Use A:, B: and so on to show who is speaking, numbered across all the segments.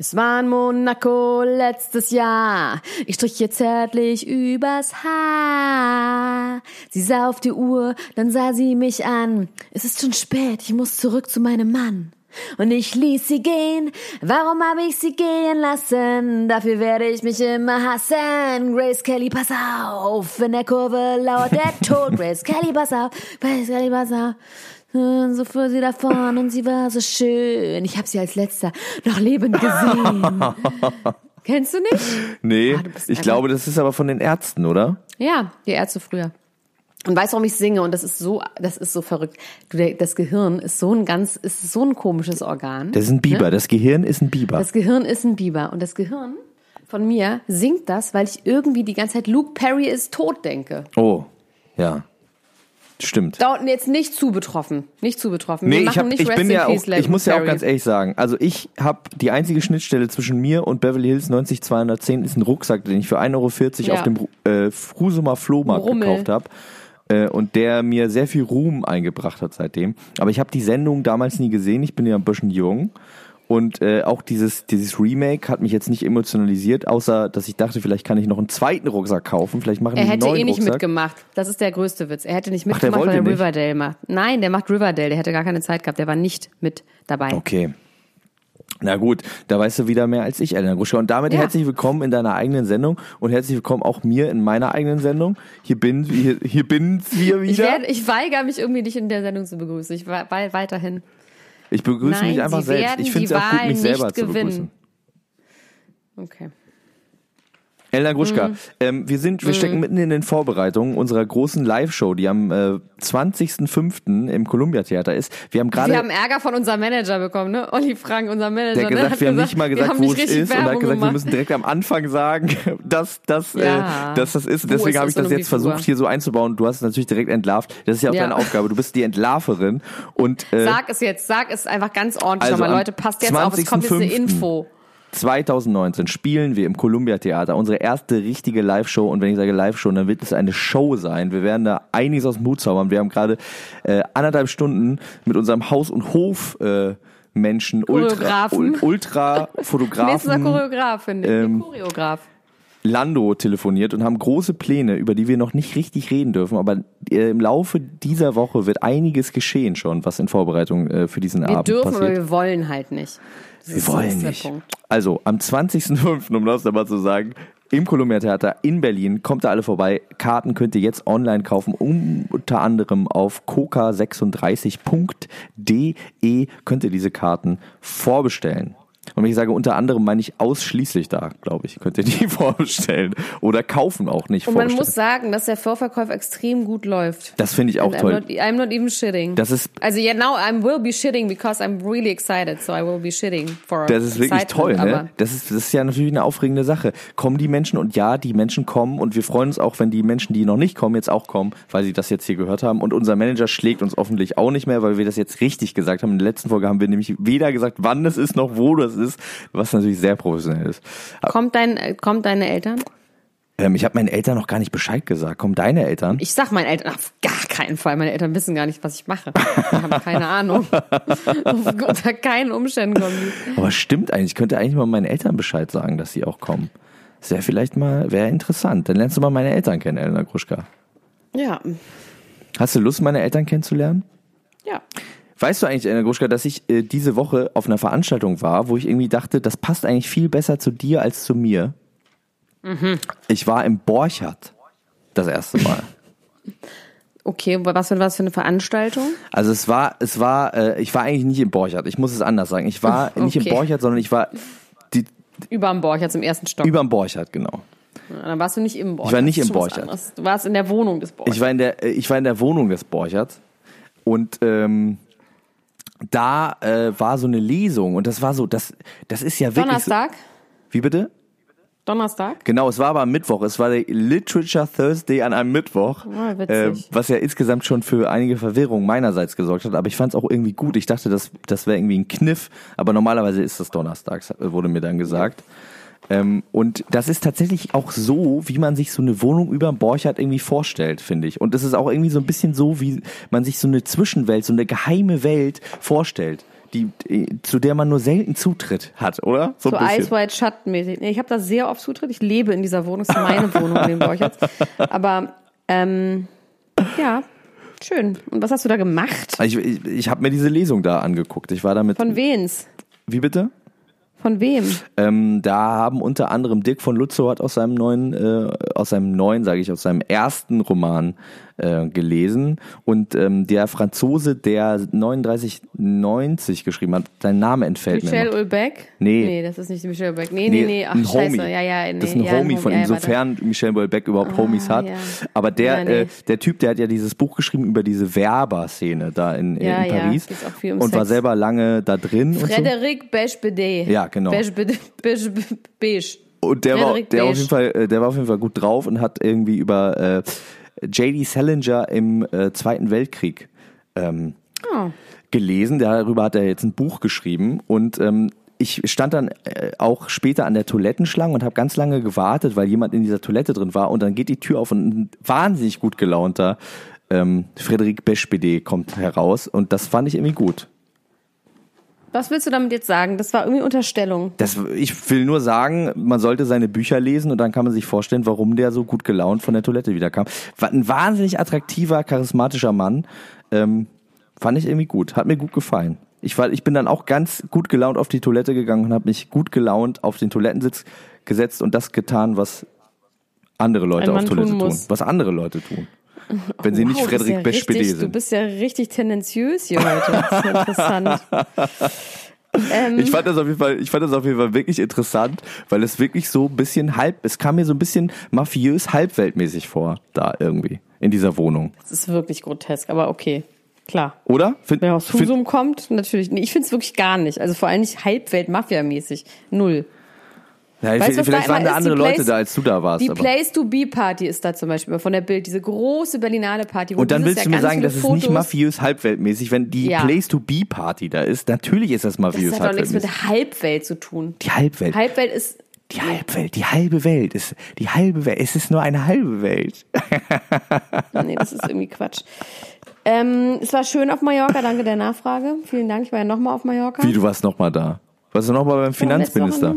A: Es war in Monaco letztes Jahr. Ich strich ihr zärtlich übers Haar. Sie sah auf die Uhr, dann sah sie mich an. Es ist schon spät, ich muss zurück zu meinem Mann. Und ich ließ sie gehen. Warum habe ich sie gehen lassen? Dafür werde ich mich immer hassen. Grace Kelly, pass auf. In der Kurve lauert der Tod. Grace Kelly, pass auf. Grace Kelly, pass auf. Und so fuhr sie davon und sie war so schön. Ich habe sie als letzter noch lebend gesehen. Kennst du nicht?
B: Nee, ah, ich glaube, das ist aber von den Ärzten, oder?
A: Ja, die Ärzte früher. Und weißt du, warum ich singe? Und das ist so, das ist so verrückt. Du, das Gehirn ist so ein ganz, ist so ein komisches Organ.
B: Das ist ein Biber. Ne? Das Gehirn ist ein Biber.
A: Das Gehirn ist ein Biber. Und das Gehirn von mir singt das, weil ich irgendwie die ganze Zeit Luke Perry ist tot denke.
B: Oh, ja. Stimmt.
A: Da jetzt nicht zu betroffen. Nicht zu betroffen.
B: Nee, ich, hab, ich bin ja auch, ich muss ja auch ganz ehrlich sagen, also ich habe die einzige Schnittstelle zwischen mir und Beverly Hills 90210 ist ein Rucksack, den ich für 1,40 Euro ja. auf dem äh, Frusumer Flohmarkt Rummel. gekauft habe äh, und der mir sehr viel Ruhm eingebracht hat seitdem. Aber ich habe die Sendung damals nie gesehen, ich bin ja ein bisschen jung und äh, auch dieses, dieses Remake hat mich jetzt nicht emotionalisiert, außer dass ich dachte, vielleicht kann ich noch einen zweiten Rucksack kaufen. Vielleicht machen
A: Er
B: hätte
A: eh nicht
B: Rucksack.
A: mitgemacht. Das ist der größte Witz. Er hätte nicht mitgemacht, Ach, weil er Riverdale macht. Nein, der macht Riverdale. Der hätte gar keine Zeit gehabt. Der war nicht mit dabei.
B: Okay. Na gut, da weißt du wieder mehr als ich, Elena Gruschka. Und damit ja. herzlich willkommen in deiner eigenen Sendung und herzlich willkommen auch mir in meiner eigenen Sendung. Hier bin hier, hier bin wir wieder. Ich,
A: werd, ich weigere mich irgendwie dich in der Sendung zu begrüßen. Ich war weiterhin.
B: Ich begrüße Nein, mich einfach selbst. Ich finde es auch gut, mich selber zu begrüßen.
A: Okay.
B: Elna Gruschka, mhm. ähm, wir sind, wir stecken mhm. mitten in den Vorbereitungen unserer großen Live-Show, die am äh, 20.05. im Columbia Theater ist. Wir haben gerade.
A: Wir haben Ärger von unserem Manager bekommen, ne? Olli Frank, unser Manager.
B: Der hat gesagt, ne? wir haben nicht mal gesagt, wo es ist Werbung und hat gesagt, gemacht. wir müssen direkt am Anfang sagen, dass, dass, äh, ja. äh, dass das ist. Deswegen habe ich das jetzt versucht, hier so einzubauen. Du hast es natürlich direkt entlarvt. Das ist ja auch ja. deine Aufgabe. Du bist die Entlarverin und
A: äh, sag es jetzt, sag es einfach ganz ordentlich also nochmal, Leute. Passt jetzt auf, es kommt jetzt eine Info.
B: 2019 spielen wir im Columbia Theater unsere erste richtige Live-Show. Und wenn ich sage Live-Show, dann wird es eine Show sein. Wir werden da einiges aus dem Hut zaubern. Wir haben gerade äh, anderthalb Stunden mit unserem Haus- und Hof äh, Menschen, Ultra, Ultra Fotografen.
A: Choreograf, finde ich. Ähm, Choreograf.
B: Lando telefoniert und haben große Pläne, über die wir noch nicht richtig reden dürfen. Aber äh, im Laufe dieser Woche wird einiges geschehen schon, was in Vorbereitung äh, für diesen
A: wir
B: Abend passiert. Wir
A: dürfen, aber wir wollen halt nicht.
B: Das wir wollen nicht. Also am 20.05., um das nochmal zu sagen, im Columbia Theater in Berlin. Kommt da alle vorbei. Karten könnt ihr jetzt online kaufen, unter anderem auf coca36.de könnt ihr diese Karten vorbestellen. Und wenn ich sage unter anderem, meine ich ausschließlich da, glaube ich, könnt ihr die vorstellen. Oder kaufen auch nicht
A: Und man muss sagen, dass der Vorverkauf extrem gut läuft.
B: Das finde ich auch And toll.
A: I'm not, I'm not even shitting.
B: Das ist
A: also yeah, now I will be shitting because I'm really excited, so I will be shitting for
B: Das ist wirklich toll, ne? Das ist, das ist ja natürlich eine aufregende Sache. Kommen die Menschen und ja, die Menschen kommen und wir freuen uns auch, wenn die Menschen, die noch nicht kommen, jetzt auch kommen, weil sie das jetzt hier gehört haben. Und unser Manager schlägt uns hoffentlich auch nicht mehr, weil wir das jetzt richtig gesagt haben. In der letzten Folge haben wir nämlich weder gesagt, wann das ist, noch wo das ist, was natürlich sehr professionell ist.
A: Kommt dein, kommt deine Eltern?
B: Ähm, ich habe meinen Eltern noch gar nicht Bescheid gesagt. Kommen deine Eltern?
A: Ich sag meinen Eltern auf gar keinen Fall. Meine Eltern wissen gar nicht, was ich mache. Die haben keine Ahnung. Unter keinen Umständen kommen die.
B: Aber stimmt eigentlich. Ich könnte eigentlich mal meinen Eltern Bescheid sagen, dass sie auch kommen. Das wäre vielleicht mal, wäre interessant. Dann lernst du mal meine Eltern kennen, Elena Gruschka.
A: Ja.
B: Hast du Lust, meine Eltern kennenzulernen?
A: Ja.
B: Weißt du eigentlich, Anna Gruschka, dass ich äh, diese Woche auf einer Veranstaltung war, wo ich irgendwie dachte, das passt eigentlich viel besser zu dir als zu mir? Mhm. Ich war im Borchardt das erste Mal.
A: Okay, was für, was für eine Veranstaltung?
B: Also es war, es war, äh, ich war eigentlich nicht im Borchardt. Ich muss es anders sagen. Ich war okay. nicht im Borchardt, sondern ich war die,
A: über dem Borchardt im ersten Stock.
B: Über dem Borchardt, genau.
A: Ja, dann warst du nicht im Borchardt.
B: Ich war nicht im Borchardt.
A: Du warst in der Wohnung des Borchardt.
B: Ich war in der, äh, ich war in der Wohnung des Borchardt und ähm, da äh, war so eine Lesung und das war so, das, das ist ja wirklich.
A: Donnerstag?
B: So, wie bitte?
A: Donnerstag?
B: Genau, es war aber am Mittwoch. Es war der Literature Thursday an einem Mittwoch.
A: Oh, äh,
B: was ja insgesamt schon für einige Verwirrung meinerseits gesorgt hat. Aber ich fand es auch irgendwie gut. Ich dachte, das, das wäre irgendwie ein Kniff. Aber normalerweise ist das donnerstags, wurde mir dann gesagt. Ähm, und das ist tatsächlich auch so, wie man sich so eine Wohnung über dem Borchardt irgendwie vorstellt, finde ich. Und es ist auch irgendwie so ein bisschen so, wie man sich so eine Zwischenwelt, so eine geheime Welt vorstellt die, zu der man nur selten Zutritt hat, oder?
A: So, so Ice White Shut mäßig. Nee, ich habe da sehr oft Zutritt. Ich lebe in dieser Wohnung. Das ist meine Wohnung in dem Borchardt. Aber ähm, ja, schön. Und was hast du da gemacht?
B: Ich, ich, ich habe mir diese Lesung da angeguckt. Ich war damit.
A: Von wens?
B: Wie bitte?
A: Von wem?
B: Ähm, da haben unter anderem Dirk von Lutzow hat aus seinem neuen, äh, aus seinem neuen, sage ich, aus seinem ersten Roman äh, gelesen. Und ähm, der Franzose, der 3990 geschrieben hat, sein Name entfällt
A: Michel
B: mir.
A: Michel Ulbeck?
B: Nee.
A: Nee, das ist nicht Michel Ulbeck. Nee, nee, nee, ach
B: ein
A: scheiße.
B: Homie.
A: Ja, ja, nee,
B: das ist ein
A: ja,
B: Homie von ihm, sofern Michel Ulbeck überhaupt ah, Homies hat. Ja. Aber der, ja, nee. äh, der Typ, der hat ja dieses Buch geschrieben über diese Werber-Szene da in, in, Paris.
A: Um
B: und
A: Sex.
B: war selber lange da drin.
A: Frederic so. Bechbede.
B: Ja, genau.
A: Bechbede, Beige.
B: Und der war, der, auf jeden Fall, äh, der war auf jeden Fall gut drauf und hat irgendwie über äh, J.D. Salinger im äh, Zweiten Weltkrieg ähm, oh. gelesen. Darüber hat er jetzt ein Buch geschrieben und ähm, ich stand dann äh, auch später an der Toilettenschlange und habe ganz lange gewartet, weil jemand in dieser Toilette drin war und dann geht die Tür auf und ein wahnsinnig gut gelaunter ähm, Frederik Beschpede kommt heraus und das fand ich irgendwie gut.
A: Was willst du damit jetzt sagen? Das war irgendwie Unterstellung.
B: Das, ich will nur sagen, man sollte seine Bücher lesen und dann kann man sich vorstellen, warum der so gut gelaunt von der Toilette wiederkam. War ein wahnsinnig attraktiver, charismatischer Mann. Ähm, fand ich irgendwie gut. Hat mir gut gefallen. Ich, war, ich bin dann auch ganz gut gelaunt auf die Toilette gegangen und habe mich gut gelaunt auf den Toilettensitz gesetzt und das getan, was andere Leute auf Toilette tun. Was andere Leute tun. Wenn sie wow, nicht Frederik ja Beschpede sind.
A: Du bist ja richtig tendenziös hier heute. Das ist interessant.
B: Ähm, ich fand das auf jeden Fall, ich fand das auf jeden Fall wirklich interessant, weil es wirklich so ein bisschen halb, es kam mir so ein bisschen mafiös halbweltmäßig vor, da irgendwie, in dieser Wohnung.
A: Das ist wirklich grotesk, aber okay. Klar.
B: Oder?
A: Find, Wer aus Husum kommt, natürlich. Nee, ich finde es wirklich gar nicht. Also vor allem nicht Halbwelt-Mafia-mäßig. Null.
B: Ja, weißt, vielleicht, vielleicht waren da andere Place, Leute da, als du da warst.
A: Die Place-to-Be-Party ist da zum Beispiel von der Bild, diese große Berlinale Party.
B: Und dann willst du mir sagen, das ist nicht mafiös halbweltmäßig, wenn die ja. Place-to-Be-Party da ist. Natürlich ist das mafiös
A: Das hat doch nichts mit der Halbwelt zu tun.
B: Die Halbwelt.
A: Halbwelt ist
B: die Halbwelt, die halbe Welt ist die halbe Welt. Es ist nur eine halbe Welt.
A: nee, das ist irgendwie Quatsch. Ähm, es war schön auf Mallorca, danke der Nachfrage. Vielen Dank, ich war ja nochmal auf Mallorca.
B: Wie, du warst nochmal da? Warst du nochmal beim Finanzminister?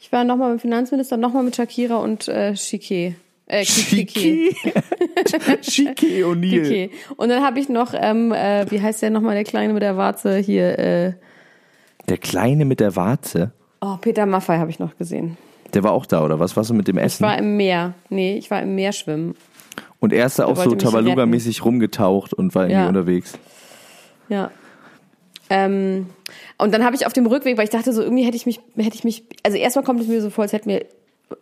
A: Ich war nochmal beim Finanzminister, nochmal mit Shakira und äh, Chiquet.
B: Äh, Chiquet. Chiquet O'Neill.
A: Und dann habe ich noch, ähm, äh, wie heißt der nochmal, der Kleine mit der Warze hier? Äh,
B: der Kleine mit der Warze?
A: Oh, Peter Maffei habe ich noch gesehen.
B: Der war auch da, oder was? Warst du mit dem Essen?
A: Ich war im Meer. Nee, ich war im Meer schwimmen.
B: Und er ist da auch so Tabaluga-mäßig rumgetaucht und war irgendwie ja. unterwegs.
A: Ja. Ähm, und dann habe ich auf dem Rückweg, weil ich dachte so, irgendwie hätte ich mich, hätte ich mich, also erstmal kommt es mir so vor, als hätten wir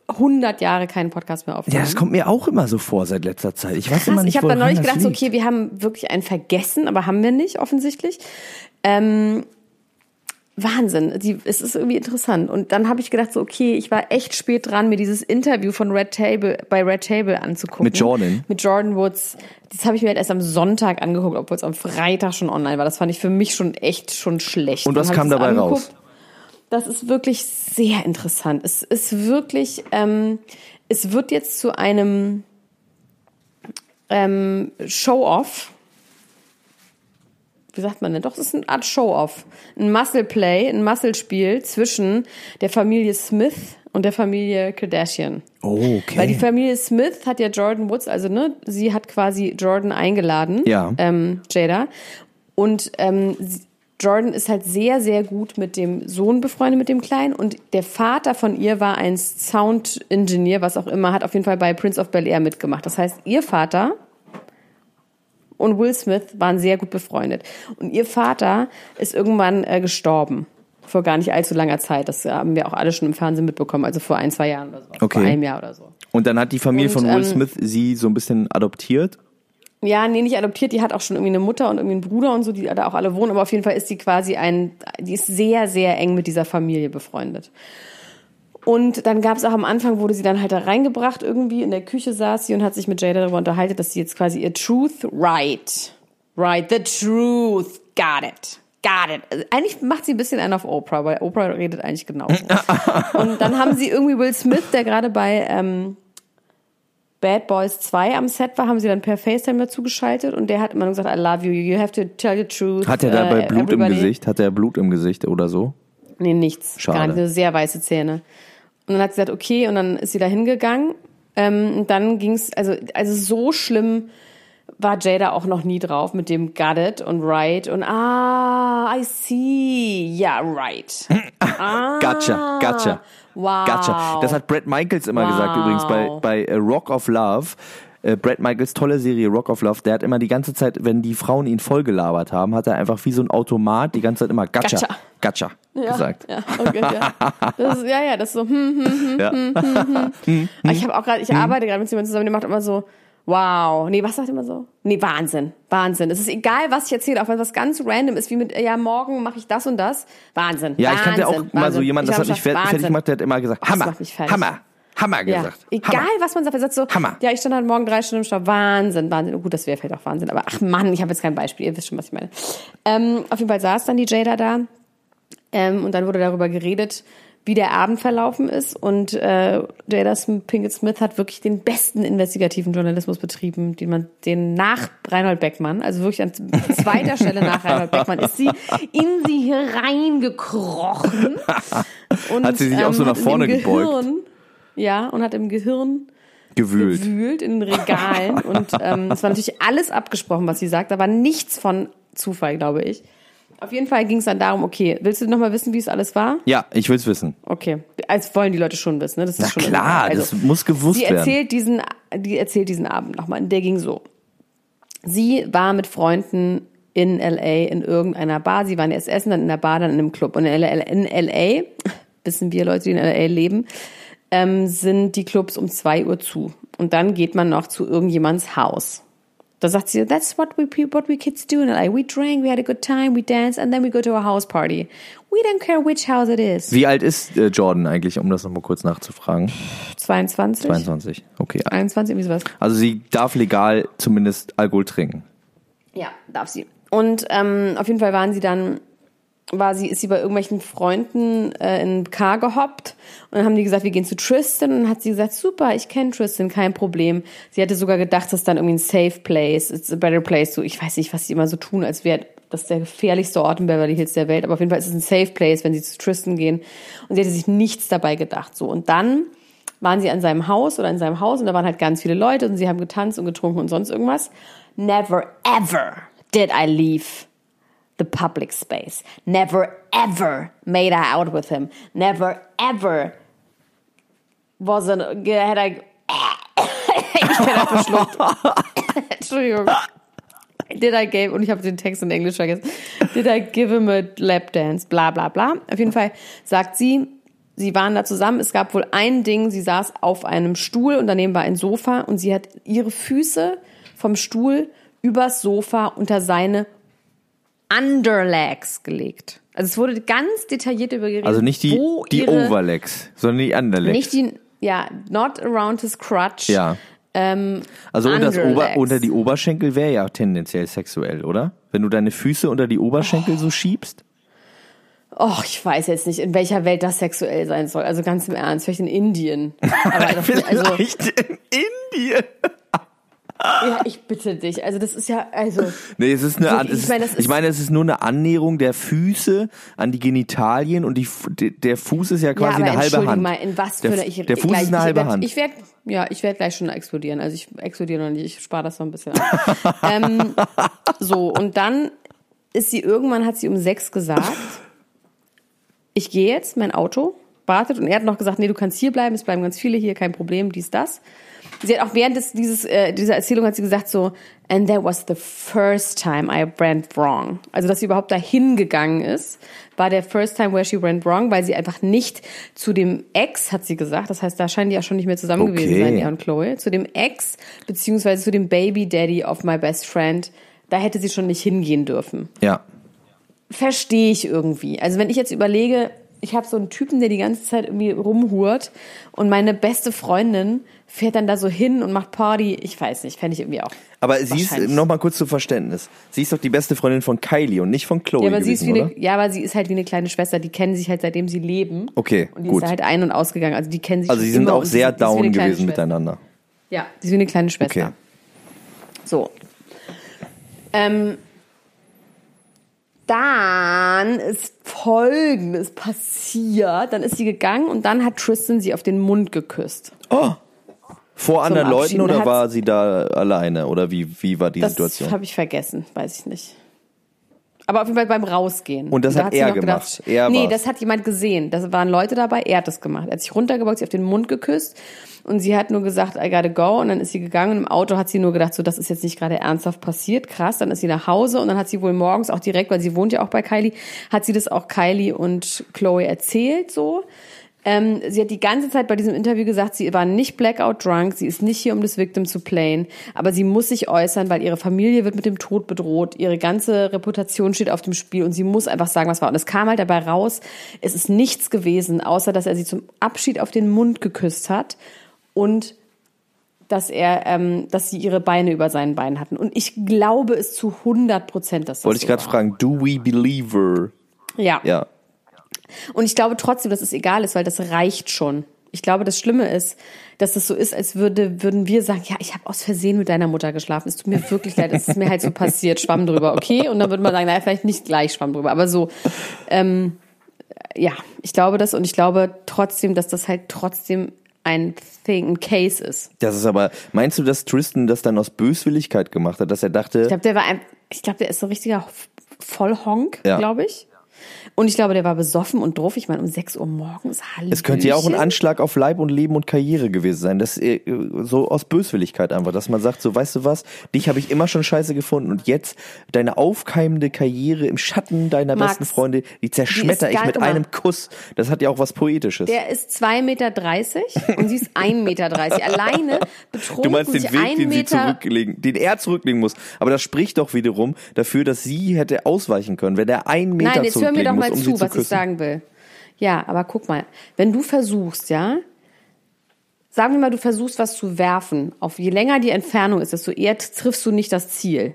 A: 100 Jahre keinen Podcast mehr aufgenommen.
B: Ja, das kommt mir auch immer so vor seit letzter Zeit. Ich weiß Krass, immer nicht,
A: Ich habe dann neulich gedacht, so, okay, wir haben wirklich einen vergessen, aber haben wir nicht offensichtlich. Ähm, Wahnsinn. Die, es ist irgendwie interessant. Und dann habe ich gedacht, so, okay, ich war echt spät dran, mir dieses Interview von Red Table bei Red Table anzugucken.
B: Mit Jordan.
A: Mit Jordan Woods. Das habe ich mir halt erst am Sonntag angeguckt, obwohl es am Freitag schon online war. Das fand ich für mich schon echt schon schlecht.
B: Und was kam dabei raus?
A: Das ist wirklich sehr interessant. Es ist wirklich, ähm, es wird jetzt zu einem ähm, Show-off wie sagt man denn? Doch, es ist eine Art Show-Off. Ein Muscle-Play, ein Muscle-Spiel zwischen der Familie Smith und der Familie Kardashian.
B: Oh, okay.
A: Weil die Familie Smith hat ja Jordan Woods, also ne, sie hat quasi Jordan eingeladen,
B: ja.
A: ähm, Jada. Und ähm, Jordan ist halt sehr, sehr gut mit dem Sohn befreundet, mit dem Kleinen. Und der Vater von ihr war ein Sound-Engineer, was auch immer, hat auf jeden Fall bei Prince of Bel Air mitgemacht. Das heißt, ihr Vater und Will Smith waren sehr gut befreundet. Und ihr Vater ist irgendwann äh, gestorben. Vor gar nicht allzu langer Zeit. Das haben wir auch alle schon im Fernsehen mitbekommen, also vor ein, zwei Jahren oder so.
B: Okay.
A: Vor einem Jahr oder so.
B: Und dann hat die Familie und, von Will ähm, Smith sie so ein bisschen adoptiert?
A: Ja, nee, nicht adoptiert, die hat auch schon irgendwie eine Mutter und irgendwie einen Bruder und so, die da auch alle wohnen, aber auf jeden Fall ist die quasi ein, die ist sehr, sehr eng mit dieser Familie befreundet. Und dann gab es auch am Anfang, wurde sie dann halt da reingebracht, irgendwie in der Küche saß sie und hat sich mit Jada darüber unterhalten, dass sie jetzt quasi ihr Truth right, right, the truth, got it, got it. Also eigentlich macht sie ein bisschen einen auf Oprah, weil Oprah redet eigentlich genauso. und dann haben sie irgendwie Will Smith, der gerade bei ähm, Bad Boys 2 am Set war, haben sie dann per FaceTime dazu geschaltet und der hat immer gesagt, I love you, you have to tell the truth.
B: Hat er dabei uh, Blut everybody. im Gesicht? Hat er Blut im Gesicht oder so?
A: Nee, nichts. Schade. Gar nicht, nur sehr weiße Zähne. Und dann hat sie gesagt, okay, und dann ist sie da hingegangen. Ähm, und dann ging's, also, also so schlimm war Jada auch noch nie drauf mit dem Got it und Right und ah, I see, ja, yeah, right.
B: Ah, gotcha, gotcha. Wow. Gotcha. Das hat Brad Michaels immer wow. gesagt übrigens bei, bei Rock of Love. Äh, Brad Michaels tolle Serie Rock of Love, der hat immer die ganze Zeit, wenn die Frauen ihn vollgelabert haben, hat er einfach wie so ein Automat die ganze Zeit immer Gotcha, gotcha
A: ja,
B: gesagt.
A: Ja, okay, ja. Das ist, ja, ja, das ist so, hm, hm, hm, ja. hm, hm, hm. Ich habe auch gerade, ich arbeite gerade mit jemandem zusammen, der macht immer so, wow. Nee, was sagt immer so? Nee, Wahnsinn. Wahnsinn. Es ist egal, was ich erzähle, auch wenn was ganz random ist, wie mit, ja, morgen mache ich das und das. Wahnsinn.
B: Ja,
A: ich
B: kannte auch Wahnsinn. mal so jemand, das hat mich fertig gemacht, der hat immer gesagt, Hammer, Hammer. Hammer gesagt.
A: Ja. Egal,
B: Hammer.
A: was man sagt, sagt so,
B: Hammer.
A: ja, ich stand heute Morgen drei Stunden im Stau. Wahnsinn, Wahnsinn. Oh, gut, das wäre vielleicht auch Wahnsinn, aber ach Mann, ich habe jetzt kein Beispiel, ihr wisst schon, was ich meine. Ähm, auf jeden Fall saß dann die Jada da ähm, und dann wurde darüber geredet, wie der Abend verlaufen ist. Und äh, Jada Pinkett Smith hat wirklich den besten investigativen Journalismus betrieben, den man, den nach Reinhold Beckmann, also wirklich an zweiter Stelle nach Reinhold Beckmann, ist sie in sie hier reingekrochen.
B: Und, hat sie sich ähm, auch so nach vorne gebeugt?
A: Gehirn, ja, und hat im Gehirn
B: gewühlt,
A: gewühlt in den Regalen. und ähm, es war natürlich alles abgesprochen, was sie sagt, aber nichts von Zufall, glaube ich. Auf jeden Fall ging es dann darum, okay, willst du noch mal wissen, wie es alles war?
B: Ja, ich will es wissen.
A: Okay, als wollen die Leute schon wissen, ne? Das ist
B: Na
A: schon
B: klar, also, das muss gewusst
A: sie
B: werden.
A: Erzählt diesen, die erzählt diesen Abend nochmal. Der ging so. Sie war mit Freunden in LA in irgendeiner Bar. Sie waren erst essen, dann in der Bar, dann in einem Club. Und in LA, in LA wissen wir Leute, die in LA leben, ähm, sind die Clubs um zwei Uhr zu. Und dann geht man noch zu irgendjemands Haus. Da sagt sie, that's what we what we kids do in LA. We drank, we had a good time, we danced, and then we go to a house party. We don't care which house it is.
B: Wie alt ist äh, Jordan eigentlich, um das nochmal kurz nachzufragen?
A: 22.
B: 22, okay.
A: 21, irgendwie sowas.
B: Also sie darf legal zumindest Alkohol trinken.
A: Ja, darf sie. Und ähm, auf jeden Fall waren sie dann war sie, ist sie bei irgendwelchen Freunden äh, in Car gehoppt und dann haben die gesagt, wir gehen zu Tristan und dann hat sie gesagt, super, ich kenne Tristan, kein Problem. Sie hatte sogar gedacht, das ist dann irgendwie ein safe place, it's a better place. So, ich weiß nicht, was sie immer so tun, als wäre das der gefährlichste Ort in Beverly Hills der Welt, aber auf jeden Fall ist es ein safe place, wenn sie zu Tristan gehen. Und sie hatte sich nichts dabei gedacht. So und dann waren sie an seinem Haus oder in seinem Haus und da waren halt ganz viele Leute und sie haben getanzt und getrunken und sonst irgendwas. Never ever did I leave the public space. Never ever made out with him. Never ever was an, had I, ich bin verschluckt. Entschuldigung. Did I give, und ich habe den Text in Englisch vergessen. Did I give him a lap dance? Bla, bla, bla. Auf jeden Fall sagt sie, sie waren da zusammen. Es gab wohl ein Ding, sie saß auf einem Stuhl und daneben war ein Sofa und sie hat ihre Füße vom Stuhl übers Sofa unter seine Underlegs gelegt. Also es wurde ganz detailliert über geredet.
B: Also nicht die, die Overlegs, sondern die Underlegs.
A: Nicht die, ja, not around his crutch.
B: Ja.
A: Ähm,
B: also Ober, unter die Oberschenkel wäre ja tendenziell sexuell, oder? Wenn du deine Füße unter die Oberschenkel oh. so schiebst?
A: Och, ich weiß jetzt nicht, in welcher Welt das sexuell sein soll. Also ganz im Ernst, vielleicht in Indien.
B: Aber vielleicht also, in Indien.
A: Ja, ich bitte dich. Also das ist ja, also.
B: Nee, es ist eine, ich, meine, ist, ich meine, es ist nur eine Annäherung der Füße an die Genitalien und die, der Fuß ist ja quasi ja, eine halbe Hand.
A: mal, in was für
B: eine,
A: ich,
B: Der Fuß gleich, ist eine halbe
A: werd,
B: Hand.
A: Ich werde, ja, ich werde gleich schon explodieren. Also ich explodiere noch nicht, ich spare das noch ein bisschen ähm, so, und dann ist sie, irgendwann hat sie um sechs gesagt, ich gehe jetzt, mein Auto wartet und er hat noch gesagt, nee, du kannst hier bleiben, es bleiben ganz viele hier, kein Problem, dies, das sie hat auch während des, dieses, äh, dieser Erzählung hat sie gesagt so, and that was the first time I went wrong. Also, dass sie überhaupt dahin gegangen ist, war der first time where she went wrong, weil sie einfach nicht zu dem Ex, hat sie gesagt, das heißt, da scheinen die ja schon nicht mehr zusammen okay. gewesen sein, er und Chloe, zu dem Ex, beziehungsweise zu dem Baby Daddy of my best friend, da hätte sie schon nicht hingehen dürfen.
B: Ja.
A: Verstehe ich irgendwie. Also, wenn ich jetzt überlege, ich habe so einen Typen, der die ganze Zeit irgendwie rumhurt und meine beste Freundin fährt dann da so hin und macht Party. Ich weiß nicht, fände ich irgendwie auch.
B: Aber sie ist, nochmal kurz zu Verständnis, sie ist doch die beste Freundin von Kylie und nicht von Chloe ja, aber gewesen,
A: sie ist wie
B: oder?
A: Eine, ja, aber sie ist halt wie eine kleine Schwester, die kennen sich halt seitdem sie leben.
B: Okay,
A: Und die
B: gut.
A: ist halt ein- und ausgegangen, also die kennen sich
B: Also sie sind auch sehr down gewesen miteinander.
A: Ja, sie ist wie eine kleine Schwester. Okay. So. Ähm, dann ist Folgendes passiert. Dann ist sie gegangen und dann hat Tristan sie auf den Mund geküsst.
B: Oh. Vor anderen Leuten oder war sie da alleine? Oder wie, wie war die
A: das
B: Situation?
A: Das habe ich vergessen, weiß ich nicht. Aber auf jeden Fall beim Rausgehen.
B: Und das und da hat, er gemacht.
A: Gedacht, er nee, war's. das hat jemand gesehen. Das waren Leute dabei. Er hat das gemacht. Er hat sich runtergebeugt, sie auf den Mund geküsst. Und sie hat nur gesagt, I gotta go. Und dann ist sie gegangen. Und im Auto hat sie nur gedacht, so, das ist jetzt nicht gerade ernsthaft passiert. Krass. Dann ist sie nach Hause. Und dann hat sie wohl morgens auch direkt, weil sie wohnt ja auch bei Kylie, hat sie das auch Kylie und Chloe erzählt, so. Ähm, sie hat die ganze Zeit bei diesem Interview gesagt, sie war nicht blackout drunk, sie ist nicht hier, um das Victim zu playen, aber sie muss sich äußern, weil ihre Familie wird mit dem Tod bedroht, ihre ganze Reputation steht auf dem Spiel und sie muss einfach sagen, was war. Und es kam halt dabei raus, es ist nichts gewesen, außer dass er sie zum Abschied auf den Mund geküsst hat und dass er, ähm, dass sie ihre Beine über seinen Beinen hatten. Und ich glaube es zu 100 Prozent, dass das
B: Wollte so ich gerade fragen, do we believe her?
A: Ja.
B: Ja.
A: Und ich glaube trotzdem, dass es egal ist, weil das reicht schon. Ich glaube, das Schlimme ist, dass es so ist, als würde, würden wir sagen, ja, ich habe aus Versehen mit deiner Mutter geschlafen. Es tut mir wirklich leid, es ist mir halt so passiert, schwamm drüber, okay? Und dann würde man sagen, naja, vielleicht nicht gleich schwamm drüber, aber so, ähm, ja, ich glaube das und ich glaube trotzdem, dass das halt trotzdem ein Thing, ein Case ist.
B: Das ist aber, meinst du, dass Tristan das dann aus Böswilligkeit gemacht hat, dass er dachte.
A: Ich glaube, der war ein, ich glaube, der ist so ein richtiger Vollhonk, ja. glaube ich. Und ich glaube, der war besoffen und drauf. Ich meine, um 6 Uhr morgens, Hallöchen.
B: Es könnte ja auch ein Anschlag auf Leib und Leben und Karriere gewesen sein. Das äh, so aus Böswilligkeit einfach, dass man sagt, so weißt du was, dich habe ich immer schon scheiße gefunden und jetzt deine aufkeimende Karriere im Schatten deiner Max, besten Freunde, die zerschmetter ich mit einem Kuss. Das hat ja auch was Poetisches.
A: Der ist 2,30 Meter und sie ist 1,30 Meter. Alleine betrunken.
B: Du meinst den Weg, den sie zurücklegen, den er zurücklegen muss. Aber das spricht doch wiederum dafür, dass sie hätte ausweichen können, wenn er einen Meter
A: Nein,
B: zurücklegen
A: hör mir doch
B: mal
A: muss,
B: um
A: zu, was
B: zu
A: ich sagen will. Ja, aber guck mal, wenn du versuchst, ja, sagen wir mal, du versuchst was zu werfen, auf je länger die Entfernung ist, desto eher triffst du nicht das Ziel.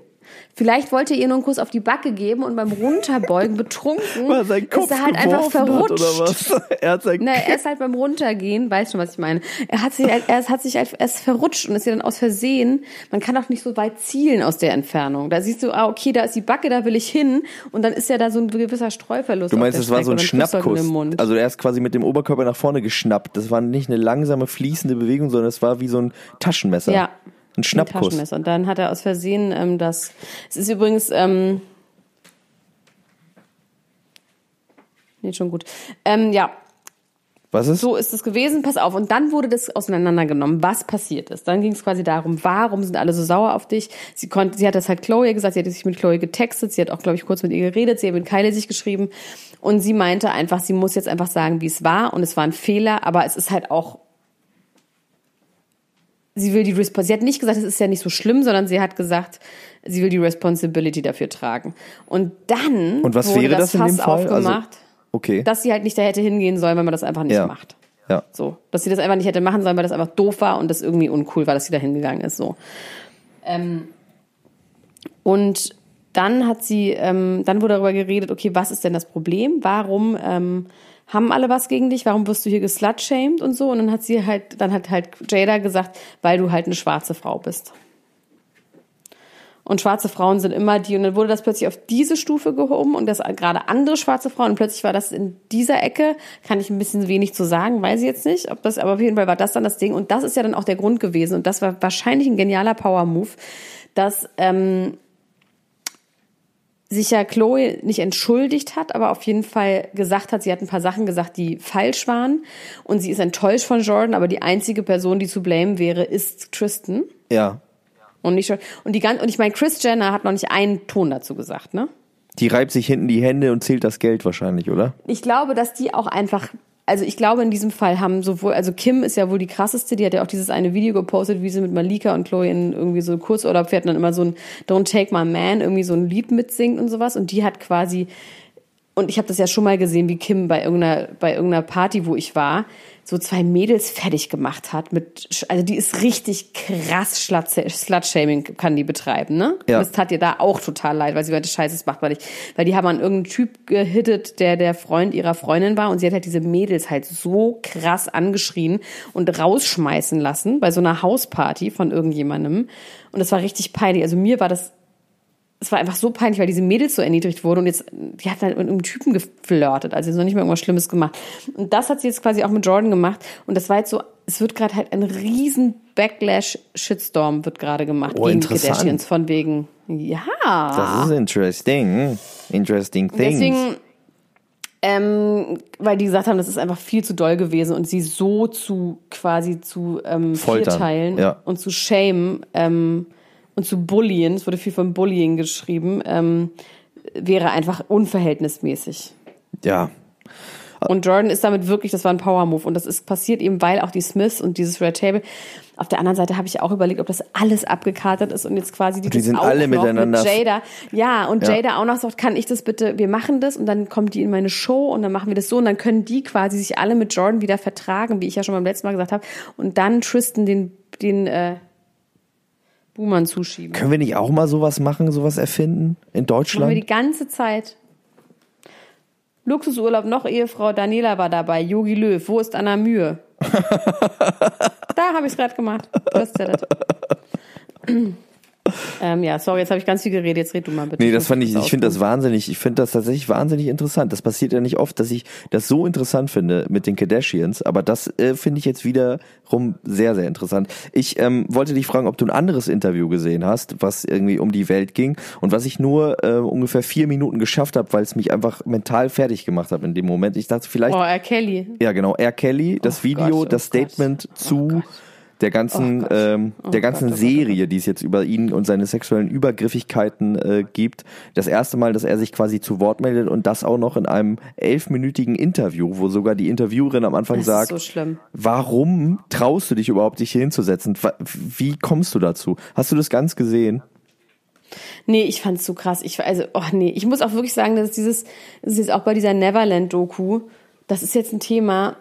A: Vielleicht wollte ihr nur einen Kuss auf die Backe geben und beim Runterbeugen betrunken ist er halt einfach verrutscht.
B: Hat, oder was? Er, hat sein
A: Na, er ist halt beim Runtergehen, weißt du, was ich meine? Er hat sich, er hat sich halt erst verrutscht und ist ja dann aus Versehen. Man kann auch nicht so weit zielen aus der Entfernung. Da siehst du, ah, okay, da ist die Backe, da will ich hin und dann ist ja da so ein gewisser Streuverlust.
B: Du meinst, das war so ein Schnappkuss? Also er ist quasi mit dem Oberkörper nach vorne geschnappt. Das war nicht eine langsame fließende Bewegung, sondern es war wie so ein Taschenmesser.
A: Ja.
B: Ein Schnappkuss.
A: Ein Und dann hat er aus Versehen ähm, das. Es ist übrigens. Ähm, nee, schon gut. Ähm, ja.
B: Was ist?
A: So ist es gewesen. Pass auf. Und dann wurde das auseinandergenommen, was passiert ist. Dann ging es quasi darum, warum sind alle so sauer auf dich? Sie konnte, sie hat das halt Chloe gesagt. Sie hat sich mit Chloe getextet. Sie hat auch, glaube ich, kurz mit ihr geredet. Sie hat mit Kylie sich geschrieben. Und sie meinte einfach, sie muss jetzt einfach sagen, wie es war. Und es war ein Fehler. Aber es ist halt auch sie will die Responsibility, sie hat nicht gesagt, es ist ja nicht so schlimm, sondern sie hat gesagt, sie will die Responsibility dafür tragen. Und dann
B: Und was
A: wurde
B: wäre
A: das,
B: das
A: Fass
B: also,
A: aufgemacht,
B: also, okay.
A: dass sie halt nicht da hätte hingehen sollen, wenn man das einfach nicht
B: ja.
A: macht.
B: Ja.
A: So, dass sie das einfach nicht hätte machen sollen, weil das einfach doof war und das irgendwie uncool war, dass sie da hingegangen ist. So. Ähm, und dann hat sie, ähm, dann wurde darüber geredet, okay, was ist denn das Problem? Warum ähm, haben alle was gegen dich? Warum wirst du hier geslutshamed und so? Und dann hat sie halt, dann hat halt Jada gesagt, weil du halt eine schwarze Frau bist. Und schwarze Frauen sind immer die. Und dann wurde das plötzlich auf diese Stufe gehoben und das gerade andere schwarze Frauen. Und plötzlich war das in dieser Ecke. Kann ich ein bisschen wenig zu sagen, weiß ich jetzt nicht. Ob das, aber auf jeden Fall war das dann das Ding. Und das ist ja dann auch der Grund gewesen. Und das war wahrscheinlich ein genialer Power-Move, dass ähm, sich ja Chloe nicht entschuldigt hat, aber auf jeden Fall gesagt hat, sie hat ein paar Sachen gesagt, die falsch waren. Und sie ist enttäuscht von Jordan, aber die einzige Person, die zu blamen wäre, ist Tristan.
B: Ja.
A: Und nicht. Und die ganz, und ich meine, Chris Jenner hat noch nicht einen Ton dazu gesagt, ne?
B: Die reibt sich hinten die Hände und zählt das Geld wahrscheinlich, oder?
A: Ich glaube, dass die auch einfach, also ich glaube in diesem Fall haben sowohl, also Kim ist ja wohl die krasseste, die hat ja auch dieses eine Video gepostet, wie sie mit Malika und Chloe in irgendwie so Kurzurlaub fährt und dann immer so ein Don't Take My Man irgendwie so ein Lied mitsingt und sowas. Und die hat quasi, und ich habe das ja schon mal gesehen, wie Kim bei irgendeiner, bei irgendeiner Party, wo ich war, so zwei Mädels fertig gemacht hat mit, also die ist richtig krass Slut-Shaming kann die betreiben, ne? Ja. Das tat ihr da auch total leid, weil sie meinte, scheiße, das macht man nicht. Weil die haben an irgendeinen Typ gehittet, der der Freund ihrer Freundin war und sie hat halt diese Mädels halt so krass angeschrien und rausschmeißen lassen bei so einer Hausparty von irgendjemandem. Und das war richtig peinlich. Also mir war das es war einfach so peinlich, weil diese Mädels so erniedrigt wurden und jetzt, die hat halt mit einem Typen geflirtet, also jetzt noch nicht mal irgendwas Schlimmes gemacht. Und das hat sie jetzt quasi auch mit Jordan gemacht und das war jetzt so, es wird gerade halt ein riesen Backlash-Shitstorm wird gerade gemacht
B: oh, gegen Kardashians
A: von wegen, ja.
B: Das ist interesting. Interesting things. Deswegen,
A: ähm, weil die gesagt haben, das ist einfach viel zu doll gewesen und sie so zu quasi zu ähm, vierteilen ja. und zu shamen, ähm, und zu Bullien, es wurde viel von Bullying geschrieben, ähm, wäre einfach unverhältnismäßig.
B: Ja.
A: Und Jordan ist damit wirklich, das war ein Power-Move. Und das ist passiert eben, weil auch die Smiths und dieses Red Table. Auf der anderen Seite habe ich auch überlegt, ob das alles abgekartet ist und jetzt quasi
B: die, die sind alle miteinander.
A: Mit Jada. Ja, und ja. Jada auch noch sagt, kann ich das bitte, wir machen das und dann kommt die in meine Show und dann machen wir das so und dann können die quasi sich alle mit Jordan wieder vertragen, wie ich ja schon beim letzten Mal gesagt habe. Und dann Tristan den, den, äh, Buhmann zuschieben.
B: Können wir nicht auch mal sowas machen, sowas erfinden in Deutschland? Machen
A: wir die ganze Zeit. Luxusurlaub, noch Ehefrau Daniela war dabei. Yogi Löw, wo ist Anna Mühe? da habe ich es gerade gemacht. Du hast ähm, ja, sorry, jetzt habe ich ganz viel geredet, jetzt red du mal bitte.
B: Nee, das fand ich, ich finde das wahnsinnig, ich finde das tatsächlich wahnsinnig interessant. Das passiert ja nicht oft, dass ich das so interessant finde mit den Kardashians, aber das äh, finde ich jetzt wiederum sehr, sehr interessant. Ich ähm, wollte dich fragen, ob du ein anderes Interview gesehen hast, was irgendwie um die Welt ging und was ich nur äh, ungefähr vier Minuten geschafft habe, weil es mich einfach mental fertig gemacht hat in dem Moment. Ich dachte vielleicht...
A: Oh, R. Kelly.
B: Ja, genau, R. Kelly, das oh Video, Gott, oh das Statement Gott. zu... Oh der ganzen, oh ähm, oh der ganzen Gott, oh Serie, die es jetzt über ihn und seine sexuellen Übergriffigkeiten äh, gibt. Das erste Mal, dass er sich quasi zu Wort meldet und das auch noch in einem elfminütigen Interview, wo sogar die Interviewerin am Anfang
A: das
B: sagt,
A: so
B: warum traust du dich überhaupt, dich hier hinzusetzen? Wie kommst du dazu? Hast du das ganz gesehen?
A: Nee, ich fand's so krass. Ich, also, oh nee, ich muss auch wirklich sagen, dass dieses, das ist jetzt auch bei dieser Neverland-Doku, das ist jetzt ein Thema,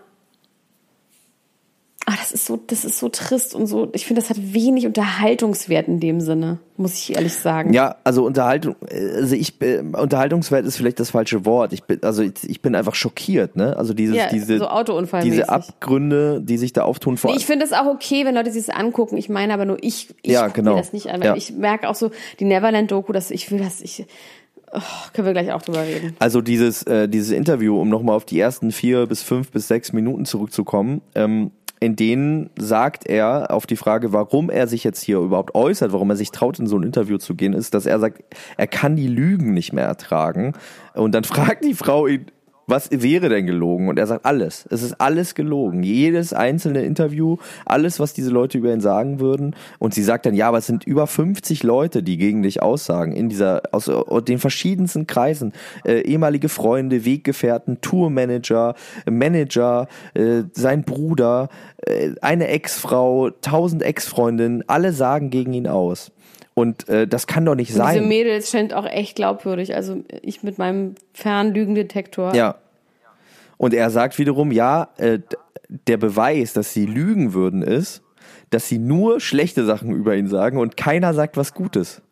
A: Ah, das ist so, das ist so trist und so. Ich finde, das hat wenig Unterhaltungswert in dem Sinne, muss ich ehrlich sagen.
B: Ja, also Unterhaltung, also ich, äh, Unterhaltungswert ist vielleicht das falsche Wort. Ich bin, also ich, ich bin einfach schockiert, ne? Also dieses, ja, diese,
A: so
B: diese Abgründe, die sich da auftun.
A: Vor nee, ich finde es auch okay, wenn Leute sich das angucken. Ich meine aber nur, ich, ich
B: ja, genau.
A: mir das nicht an. Ja. Ich merke auch so die Neverland-Doku, dass ich will, dass ich Oh, können wir gleich auch drüber reden.
B: Also dieses, äh, dieses Interview, um nochmal auf die ersten vier bis fünf bis sechs Minuten zurückzukommen, ähm, in denen sagt er auf die Frage, warum er sich jetzt hier überhaupt äußert, warum er sich traut, in so ein Interview zu gehen, ist, dass er sagt, er kann die Lügen nicht mehr ertragen. Und dann fragt die Frau ihn, was wäre denn gelogen? Und er sagt alles. Es ist alles gelogen. Jedes einzelne Interview, alles, was diese Leute über ihn sagen würden. Und sie sagt dann, ja, aber es sind über 50 Leute, die gegen dich aussagen, in dieser, aus, aus den verschiedensten Kreisen. Äh, ehemalige Freunde, Weggefährten, Tourmanager, Manager, äh, sein Bruder, äh, eine Ex-Frau, tausend Ex-Freundinnen, alle sagen gegen ihn aus. Und äh, das kann doch nicht sein.
A: Diese Mädels scheint auch echt glaubwürdig. Also ich mit meinem Fernlügendetektor.
B: Ja. Und er sagt wiederum, ja, äh, der Beweis, dass sie lügen würden, ist, dass sie nur schlechte Sachen über ihn sagen und keiner sagt was Gutes.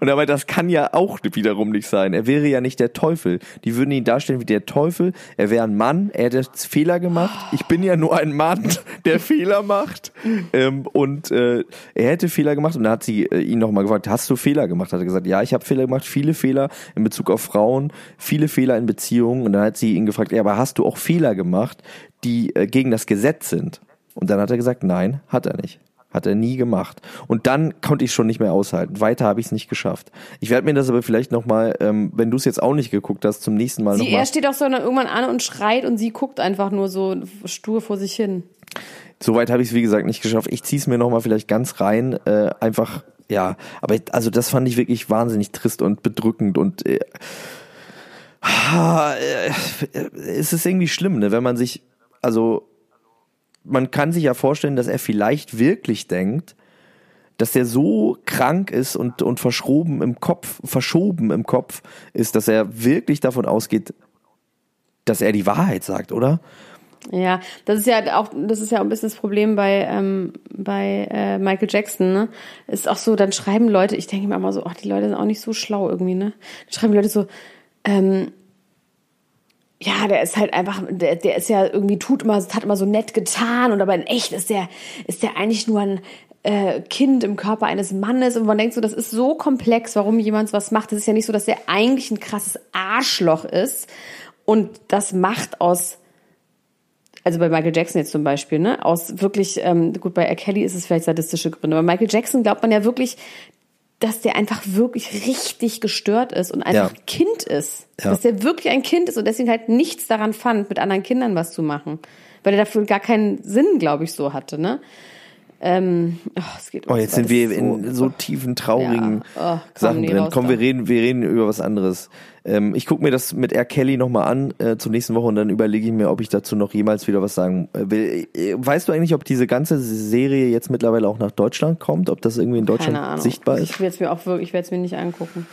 B: Und aber das kann ja auch wiederum nicht sein. Er wäre ja nicht der Teufel. Die würden ihn darstellen wie der Teufel. Er wäre ein Mann. Er hätte Fehler gemacht. Ich bin ja nur ein Mann, der Fehler macht. Ähm, und äh, er hätte Fehler gemacht. Und da hat sie äh, ihn nochmal gefragt, hast du Fehler gemacht? Hat er gesagt, ja, ich habe Fehler gemacht. Viele Fehler in Bezug auf Frauen. Viele Fehler in Beziehungen. Und dann hat sie ihn gefragt, ja, aber hast du auch Fehler gemacht, die äh, gegen das Gesetz sind? Und dann hat er gesagt, nein, hat er nicht. Hat er nie gemacht. Und dann konnte ich schon nicht mehr aushalten. Weiter habe ich es nicht geschafft. Ich werde mir das aber vielleicht nochmal, ähm, wenn du es jetzt auch nicht geguckt hast, zum nächsten Mal nochmal.
A: Er steht auch so dann irgendwann an und schreit und sie guckt einfach nur so stur vor sich hin.
B: Soweit habe ich es, wie gesagt, nicht geschafft. Ich ziehe es mir nochmal vielleicht ganz rein. Äh, einfach, ja, aber also das fand ich wirklich wahnsinnig trist und bedrückend und äh, äh, es ist irgendwie schlimm, ne, wenn man sich, also man kann sich ja vorstellen, dass er vielleicht wirklich denkt, dass er so krank ist und, und verschoben im Kopf, verschoben im Kopf ist, dass er wirklich davon ausgeht, dass er die Wahrheit sagt, oder?
A: Ja, das ist ja auch, das ist ja auch ein bisschen das Problem bei, ähm, bei äh, Michael Jackson, ne? Ist auch so, dann schreiben Leute, ich denke mir immer so, ach, die Leute sind auch nicht so schlau irgendwie, ne? Dann schreiben Leute so, ähm, ja, der ist halt einfach, der, der ist ja irgendwie tut immer, hat immer so nett getan und aber in echt ist der, ist der eigentlich nur ein äh, Kind im Körper eines Mannes und man denkt so, das ist so komplex, warum jemand was macht. Das ist ja nicht so, dass der eigentlich ein krasses Arschloch ist und das macht aus also bei Michael Jackson jetzt zum Beispiel, ne, aus wirklich, ähm, gut, bei R. Kelly ist es vielleicht sadistische Gründe, aber Michael Jackson glaubt man ja wirklich, dass der einfach wirklich richtig gestört ist und einfach ja. Kind ist. Ja. Dass der wirklich ein Kind ist und deswegen halt nichts daran fand, mit anderen Kindern was zu machen. Weil er dafür gar keinen Sinn, glaube ich, so hatte, ne? Ähm,
B: oh, es geht oh, jetzt sind wir in so, tiefen, traurigen ja. oh, Sachen drin. Komm, wir reden, wir reden über was anderes. Ähm, ich gucke mir das mit R. Kelly nochmal an äh, zur nächsten Woche und dann überlege ich mir, ob ich dazu noch jemals wieder was sagen äh, will. Äh, weißt du eigentlich, ob diese ganze Serie jetzt mittlerweile auch nach Deutschland kommt? Ob das irgendwie in Deutschland sichtbar ist?
A: Ich werde es mir auch wirklich, ich werde es mir nicht angucken.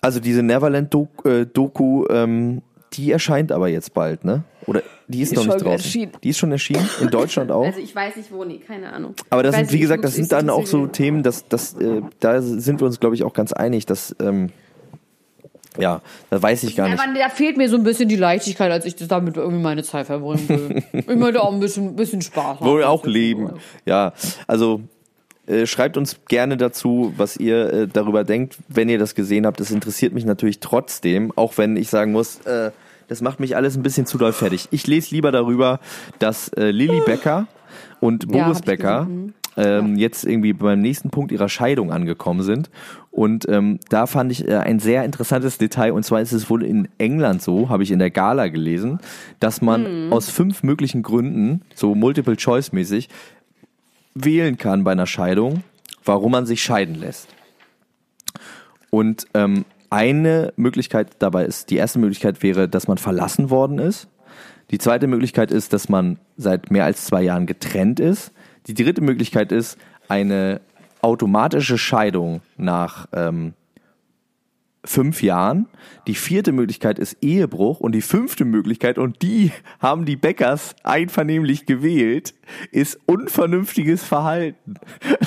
B: Also diese Neverland-Doku, äh, Doku, ähm, die erscheint aber jetzt bald, ne? Oder die ist, die noch nicht draußen. Erschienen. Die ist schon erschienen in Deutschland auch.
A: Also ich weiß nicht wo, nee, keine Ahnung.
B: Aber das sind, wie gesagt, das sind dann auch so Themen, dass, dass äh, da sind wir uns, glaube ich, auch ganz einig, dass ähm, ja, da weiß ich gar nicht.
A: Ja, da fehlt mir so ein bisschen die Leichtigkeit, als ich das damit irgendwie meine Zeit verbringen will. ich möchte auch ein bisschen, bisschen Spaß haben.
B: Wollen wir auch leben. Ja, also äh, schreibt uns gerne dazu, was ihr äh, darüber denkt, wenn ihr das gesehen habt. Das interessiert mich natürlich trotzdem, auch wenn ich sagen muss, äh, das macht mich alles ein bisschen zu doll fertig. Ich lese lieber darüber, dass äh, Lilly Becker und Boris ja, Becker mhm. ähm, ja. jetzt irgendwie beim nächsten Punkt ihrer Scheidung angekommen sind. Und ähm, da fand ich äh, ein sehr interessantes Detail. Und zwar ist es wohl in England so, habe ich in der Gala gelesen, dass man mhm. aus fünf möglichen Gründen, so Multiple-Choice-mäßig, wählen kann bei einer Scheidung, warum man sich scheiden lässt. Und ähm, eine Möglichkeit dabei ist, die erste Möglichkeit wäre, dass man verlassen worden ist. Die zweite Möglichkeit ist, dass man seit mehr als zwei Jahren getrennt ist. Die dritte Möglichkeit ist eine automatische Scheidung nach ähm, fünf Jahren. Die vierte Möglichkeit ist Ehebruch und die fünfte Möglichkeit, und die haben die Bäckers einvernehmlich gewählt, ist unvernünftiges Verhalten.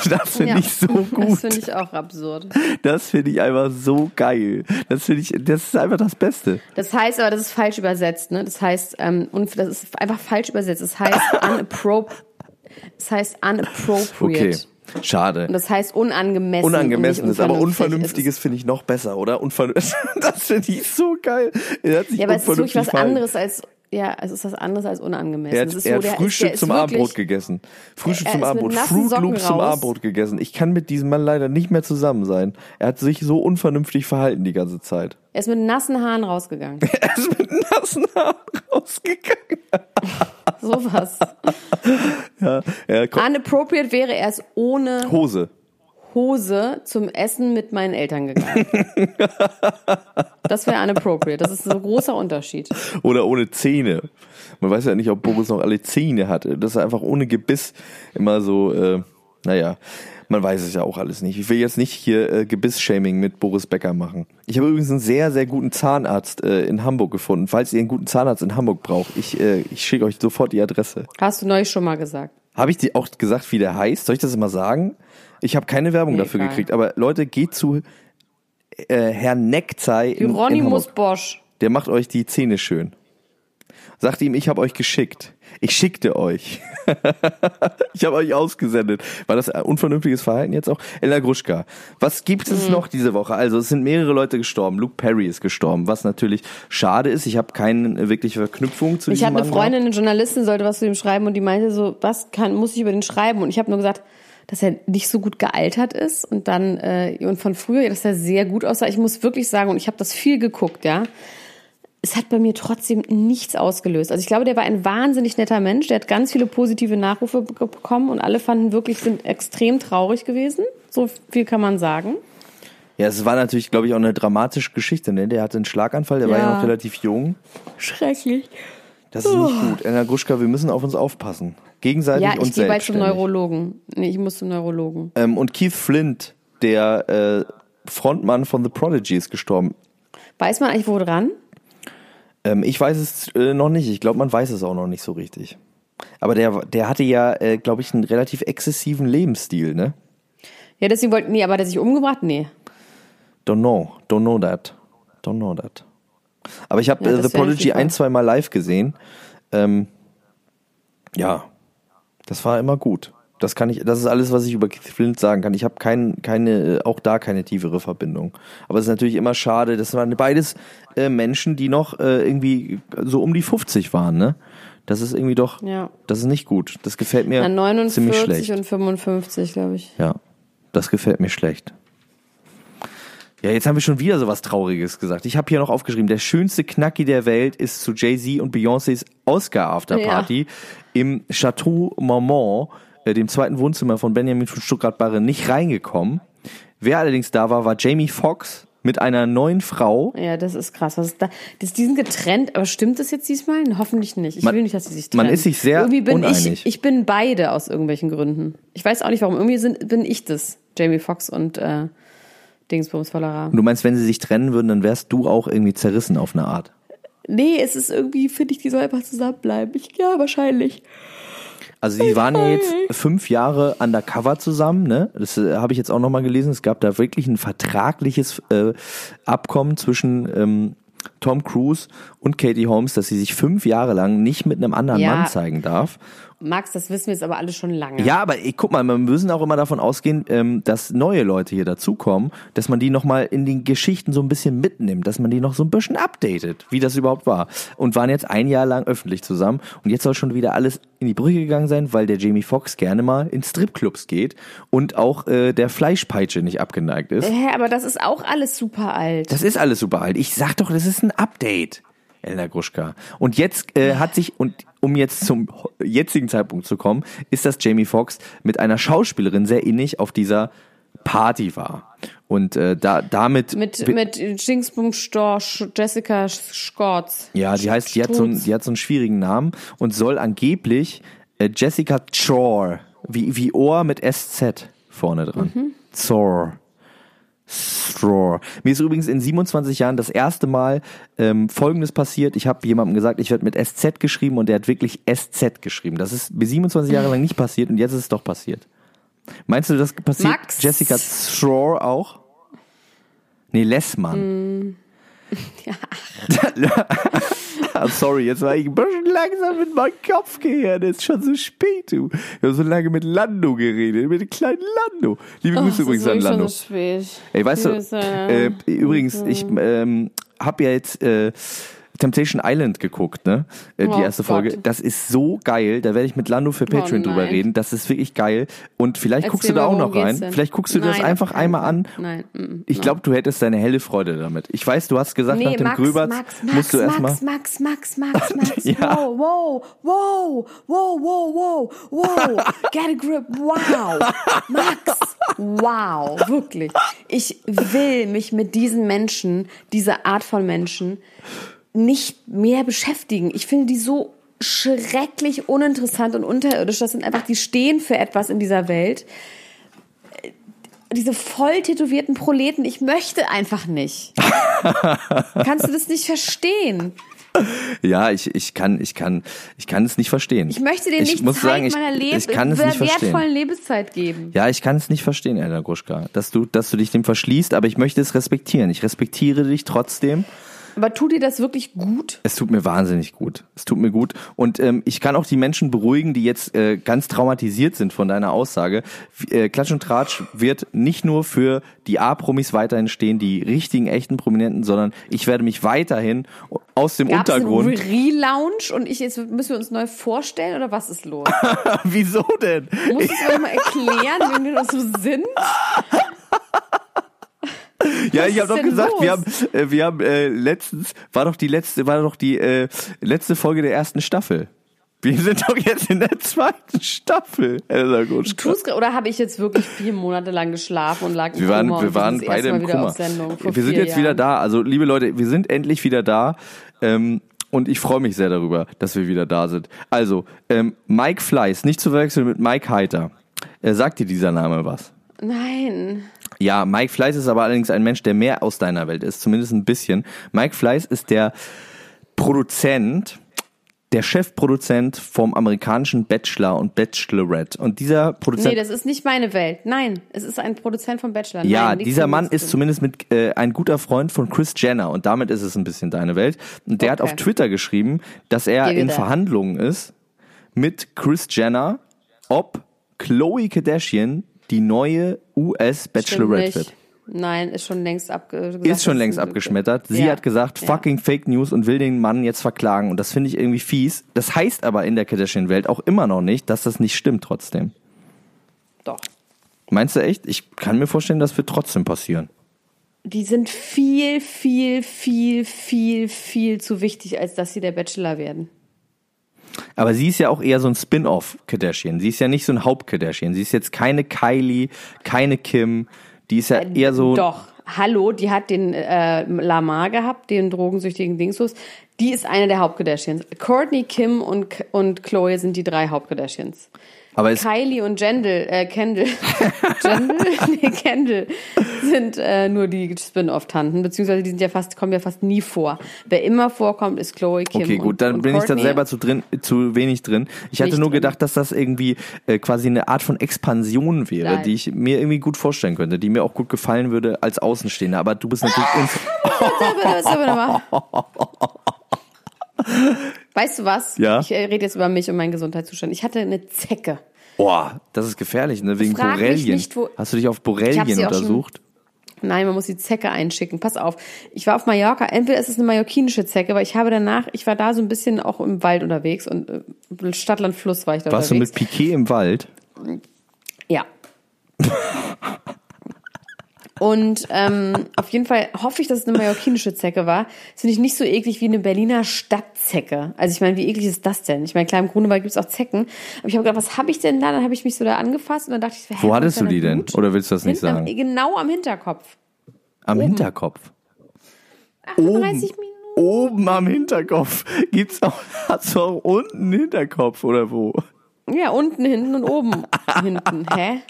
B: Das finde ja, ich so gut. Das
A: finde ich auch absurd.
B: Das finde ich einfach so geil. Das finde ich, das ist einfach das Beste.
A: Das heißt aber, das ist falsch übersetzt, ne? Das heißt, ähm, und das ist einfach falsch übersetzt. Das heißt unappropriate. Das heißt unappropriate. Okay.
B: Schade.
A: Und das heißt unangemessen.
B: Unangemessen ist, aber unvernünftiges finde ich noch besser, oder? Unver das finde ich so geil.
A: ja, aber es ist wirklich was anderes als ja, es ist was anderes als unangemessen.
B: Er hat, er hat so, Frühstück ist, zum Abendbrot gegessen. Frühstück zum Abendbrot. Fruit Loops zum Abendbrot gegessen. Ich kann mit diesem Mann leider nicht mehr zusammen sein. Er hat sich so unvernünftig verhalten die ganze Zeit.
A: Er ist mit nassen Haaren rausgegangen.
B: er ist mit nassen Haaren rausgegangen.
A: Sowas.
B: ja, ja,
A: Unappropriate wäre er es ohne
B: Hose.
A: Hose zum Essen mit meinen Eltern gegangen. das wäre unappropriate. Das ist ein großer Unterschied.
B: Oder ohne Zähne. Man weiß ja nicht, ob Boris noch alle Zähne hat. Das ist einfach ohne Gebiss immer so, äh, naja man weiß es ja auch alles nicht. Ich will jetzt nicht hier äh, Gebiss-Shaming mit Boris Becker machen. Ich habe übrigens einen sehr, sehr guten Zahnarzt äh, in Hamburg gefunden. Falls ihr einen guten Zahnarzt in Hamburg braucht, ich, äh, ich schicke euch sofort die Adresse.
A: Hast du neulich schon mal gesagt.
B: Habe ich dir auch gesagt, wie der heißt? Soll ich das immer sagen? Ich habe keine Werbung nee, dafür egal. gekriegt, aber Leute, geht zu äh, Herr Neckzei.
A: Hieronymus Bosch.
B: Der macht euch die Zähne schön. Sagt ihm, ich habe euch geschickt. Ich schickte euch. ich habe euch ausgesendet. War das ein unvernünftiges Verhalten jetzt auch? Ella Gruschka. Was gibt es mhm. noch diese Woche? Also es sind mehrere Leute gestorben. Luke Perry ist gestorben, was natürlich schade ist. Ich habe keine wirkliche Verknüpfung zu
A: ich
B: diesem
A: Ich hatte eine Freundin, eine Journalistin, sollte was zu ihm schreiben und die meinte so, was kann, muss ich über den schreiben? Und ich habe nur gesagt, dass er nicht so gut gealtert ist und dann äh, und von früher, dass er sehr gut aussah. Ich muss wirklich sagen, und ich habe das viel geguckt, ja es hat bei mir trotzdem nichts ausgelöst. Also ich glaube, der war ein wahnsinnig netter Mensch. Der hat ganz viele positive Nachrufe bekommen und alle fanden wirklich, sind extrem traurig gewesen. So viel kann man sagen.
B: Ja, es war natürlich, glaube ich, auch eine dramatische Geschichte. Ne? Der hatte einen Schlaganfall, der ja. war ja noch relativ jung.
A: Schrecklich.
B: Das ist nicht gut. Anna Gruschka, wir müssen auf uns aufpassen. Gegenseitig ja, und selbst. Ja, ich gehe bald
A: zum Neurologen. Nee, ich muss zum Neurologen.
B: Ähm, und Keith Flint, der äh, Frontmann von The Prodigy, ist gestorben.
A: Weiß man eigentlich, wo dran?
B: Ähm, ich weiß es äh, noch nicht. Ich glaube, man weiß es auch noch nicht so richtig. Aber der, der hatte ja, äh, glaube ich, einen relativ exzessiven Lebensstil, ne?
A: Ja, deswegen wollten, nee, aber hat er sich umgebracht? Nee.
B: Don't know, don't know that. Don't know that. Aber ich habe ja, äh, The Prodigy ein, zwei Mal live gesehen. Ähm, ja, das war immer gut. Das kann ich, das ist alles, was ich über Keith Flint sagen kann. Ich habe kein, keine, auch da keine tiefere Verbindung. Aber es ist natürlich immer schade. Das waren beides äh, Menschen, die noch äh, irgendwie so um die 50 waren, ne? Das ist irgendwie doch, ja. das ist nicht gut. Das gefällt mir Na, 49 ziemlich schlecht.
A: und 55, glaube ich.
B: Ja, das gefällt mir schlecht. Ja, jetzt haben wir schon wieder so was Trauriges gesagt. Ich habe hier noch aufgeschrieben, der schönste Knacki der Welt ist zu Jay-Z und Beyoncés Oscar-Afterparty ja. im Chateau Marmont äh, dem zweiten Wohnzimmer von Benjamin von Stuttgart-Barre nicht reingekommen. Wer allerdings da war, war Jamie Foxx mit einer neuen Frau.
A: Ja, das ist krass. Was ist da? Das, die sind getrennt, aber stimmt das jetzt diesmal? Hoffentlich nicht. Ich man, will nicht, dass sie sich trennen.
B: Man ist sich sehr Irgendwie bin uneinig.
A: Ich, ich bin beide aus irgendwelchen Gründen. Ich weiß auch nicht warum. Irgendwie sind, bin ich das. Jamie Foxx und äh, Dingsbums Vollerer.
B: Du meinst, wenn sie sich trennen würden, dann wärst du auch irgendwie zerrissen auf eine Art?
A: Nee, es ist irgendwie, finde ich, die soll einfach zusammenbleiben. Ich, ja, wahrscheinlich.
B: Also die waren ja jetzt fünf Jahre undercover zusammen, ne? Das äh, habe ich jetzt auch nochmal gelesen. Es gab da wirklich ein vertragliches äh, Abkommen zwischen ähm, Tom Cruise und Katie Holmes, dass sie sich fünf Jahre lang nicht mit einem anderen ja. Mann zeigen darf.
A: Max, das wissen wir jetzt aber alle schon lange.
B: Ja, aber ich, guck mal, wir müssen auch immer davon ausgehen, ähm, dass neue Leute hier dazukommen, dass man die nochmal in den Geschichten so ein bisschen mitnimmt, dass man die noch so ein bisschen updatet, wie das überhaupt war. Und waren jetzt ein Jahr lang öffentlich zusammen und jetzt soll schon wieder alles in die Brüche gegangen sein, weil der Jamie Foxx gerne mal in Stripclubs geht und auch äh, der Fleischpeitsche nicht abgeneigt ist.
A: Hä, aber das ist auch alles super alt.
B: Das ist alles super alt. Ich sag doch, das ist ein Update. Elena Gruschka. Und jetzt äh, hat sich, und um jetzt zum jetzigen Zeitpunkt zu kommen, ist, dass Jamie Foxx mit einer Schauspielerin sehr innig auf dieser Party war. Und äh, da damit
A: mit mit Jinxbum Storch, Jessica Schortz.
B: Ja, die heißt, die hat so einen, die hat so einen schwierigen Namen und soll angeblich äh, Jessica Chor, wie wie Ohr mit SZ vorne dran. Mhm. Zor. Straw. Mir ist übrigens in 27 Jahren das erste Mal ähm, Folgendes passiert. Ich habe jemandem gesagt, ich werde mit SZ geschrieben und der hat wirklich SZ geschrieben. Das ist mir 27 Jahre lang nicht passiert und jetzt ist es doch passiert. Meinst du, das passiert Max. Jessica Straw auch? Nee, Lessmann. Mm. Ja. Sorry, jetzt war ich ein bisschen langsam mit meinem Kopfgehirn. Es ist schon so spät, du. Ich habe so lange mit Lando geredet, mit dem kleinen Lando. Liebe Grüße übrigens an Lando. Schon so spät. Ey, weißt du, äh, übrigens, ich ähm, habe ja jetzt äh, Temptation Island geguckt, ne? Äh, die oh erste Folge. Gott. Das ist so geil. Da werde ich mit Lando für oh Patreon oh drüber reden. Das ist wirklich geil. Und vielleicht Erzähl guckst du da auch noch rein. Denn? Vielleicht guckst du nein, das einfach einmal an. Nein. Mm, ich glaube, du hättest deine helle Freude damit. Ich weiß, du hast gesagt, nee, nach dem Max, Gröberts Max, Max, musst du erstmal.
A: Max, Max, Max, Max, Max. ja. Wow, wow, wow, wow, wow, wow. Get a grip. Wow. Max. Wow. Wirklich. Ich will mich mit diesen Menschen, dieser Art von Menschen, nicht mehr beschäftigen. Ich finde die so schrecklich uninteressant und unterirdisch. Das sind einfach, die stehen für etwas in dieser Welt. Diese voll tätowierten Proleten, ich möchte einfach nicht. Kannst du das nicht verstehen?
B: Ja, ich, ich kann, ich kann, ich kann es nicht verstehen.
A: Ich möchte dir nicht
B: muss
A: Zeit
B: sagen, ich,
A: meiner Leb
B: ich kann es nicht
A: wertvollen
B: verstehen.
A: Lebenszeit geben.
B: Ja, ich kann es nicht verstehen, Elena Gruschka, dass du, dass du dich dem verschließt, aber ich möchte es respektieren. Ich respektiere dich trotzdem.
A: Aber tut dir das wirklich gut?
B: Es tut mir wahnsinnig gut. Es tut mir gut. Und ähm, ich kann auch die Menschen beruhigen, die jetzt äh, ganz traumatisiert sind von deiner Aussage. Äh, Klatsch und Tratsch wird nicht nur für die A-Promis weiterhin stehen, die richtigen, echten Prominenten, sondern ich werde mich weiterhin aus dem
A: Gab's
B: Untergrund.
A: Einen Relaunch und ich jetzt müssen wir uns neu vorstellen oder was ist los?
B: Wieso denn?
A: Musst du mir mal erklären, wenn wir das so sind?
B: Ja, ich habe doch gesagt, los? wir haben, äh, wir haben äh, letztens war doch die letzte, war doch die äh, letzte Folge der ersten Staffel. Wir sind doch jetzt in der zweiten Staffel, Elsa.
A: Oder habe ich jetzt wirklich vier Monate lang geschlafen und lag im
B: wir waren,
A: Kummer
B: Wir waren beide im Kummer. Wir sind jetzt Jahren. wieder da. Also, liebe Leute, wir sind endlich wieder da. Ähm, und ich freue mich sehr darüber, dass wir wieder da sind. Also, ähm, Mike Fleiß, nicht zu verwechseln mit Mike Heiter. Äh, sagt dir dieser Name was?
A: Nein.
B: Ja, Mike Fleiß ist aber allerdings ein Mensch, der mehr aus deiner Welt ist, zumindest ein bisschen. Mike Fleiß ist der Produzent, der Chefproduzent vom amerikanischen Bachelor und Bachelorette. Und dieser Produzent.
A: Nee, das ist nicht meine Welt. Nein, es ist ein Produzent vom Bachelor.
B: Ja,
A: Nein,
B: dieser Mann ist zumindest mit äh, ein guter Freund von Chris Jenner und damit ist es ein bisschen deine Welt. Und der okay. hat auf Twitter geschrieben, dass er in Verhandlungen ist mit Chris Jenner, ob Chloe Kardashian die neue US Bachelorette wird.
A: Nein, ist schon längst abge
B: Ist schon längst abgeschmettert. Sie ja. hat gesagt, fucking ja. Fake News und will den Mann jetzt verklagen. Und das finde ich irgendwie fies. Das heißt aber in der Kardashian-Welt auch immer noch nicht, dass das nicht stimmt trotzdem.
A: Doch.
B: Meinst du echt? Ich kann mir vorstellen, das wird trotzdem passieren.
A: Die sind viel, viel, viel, viel, viel zu wichtig, als dass sie der Bachelor werden.
B: Aber sie ist ja auch eher so ein Spin-off Kardashian. Sie ist ja nicht so ein Haupt-Kardashian. Sie ist jetzt keine Kylie, keine Kim. Die ist ja äh, eher so.
A: Doch, hallo, die hat den äh, Lamar gehabt, den drogensüchtigen Dingslos. Die ist eine der Haupt-Kardashians. Courtney, Kim und, und Chloe sind die drei Haupt-Kardashians. Aber Kylie und Jendel, äh, Kendall, Jendel? nee, Kendall sind äh, nur die Spin-off-Tanten, beziehungsweise die sind ja fast, kommen ja fast nie vor. Wer immer vorkommt, ist Chloe, Kim
B: Okay, gut, dann
A: und
B: bin
A: Courtney.
B: ich da selber zu drin, zu wenig drin. Ich hatte Nicht nur gedacht, dass das irgendwie äh, quasi eine Art von Expansion wäre, Nein. die ich mir irgendwie gut vorstellen könnte, die mir auch gut gefallen würde als Außenstehender. Aber du bist natürlich uns.
A: Weißt du was?
B: Ja?
A: Ich äh, rede jetzt über mich und meinen Gesundheitszustand. Ich hatte eine Zecke.
B: Boah, das ist gefährlich, ne? Wegen Frag Borrelien. Nicht, Hast du dich auf Borrelien untersucht?
A: Nein, man muss die Zecke einschicken. Pass auf. Ich war auf Mallorca. Entweder ist es eine mallorquinische Zecke, weil ich habe danach, ich war da so ein bisschen auch im Wald unterwegs und äh, Stadtland Fluss war ich da
B: Warst
A: unterwegs.
B: du mit Piquet im Wald?
A: Ja. Und ähm, auf jeden Fall hoffe ich, dass es eine mallorquinische Zecke war. Das finde ich nicht so eklig wie eine Berliner Stadtzecke. Also ich meine, wie eklig ist das denn? Ich meine, klar, im Grunewald gibt es auch Zecken. Aber ich habe gedacht, was habe ich denn da? Dann habe ich mich so da angefasst und dann dachte ich,
B: wo hattest du die denn? Oder willst du das nicht sagen?
A: Am, genau am Hinterkopf.
B: Am Oben. Hinterkopf?
A: 38 Minuten.
B: Oben am Hinterkopf. Gibt's auch, hast du auch unten Hinterkopf oder wo?
A: Ja, unten, hinten und oben. hinten. Hä?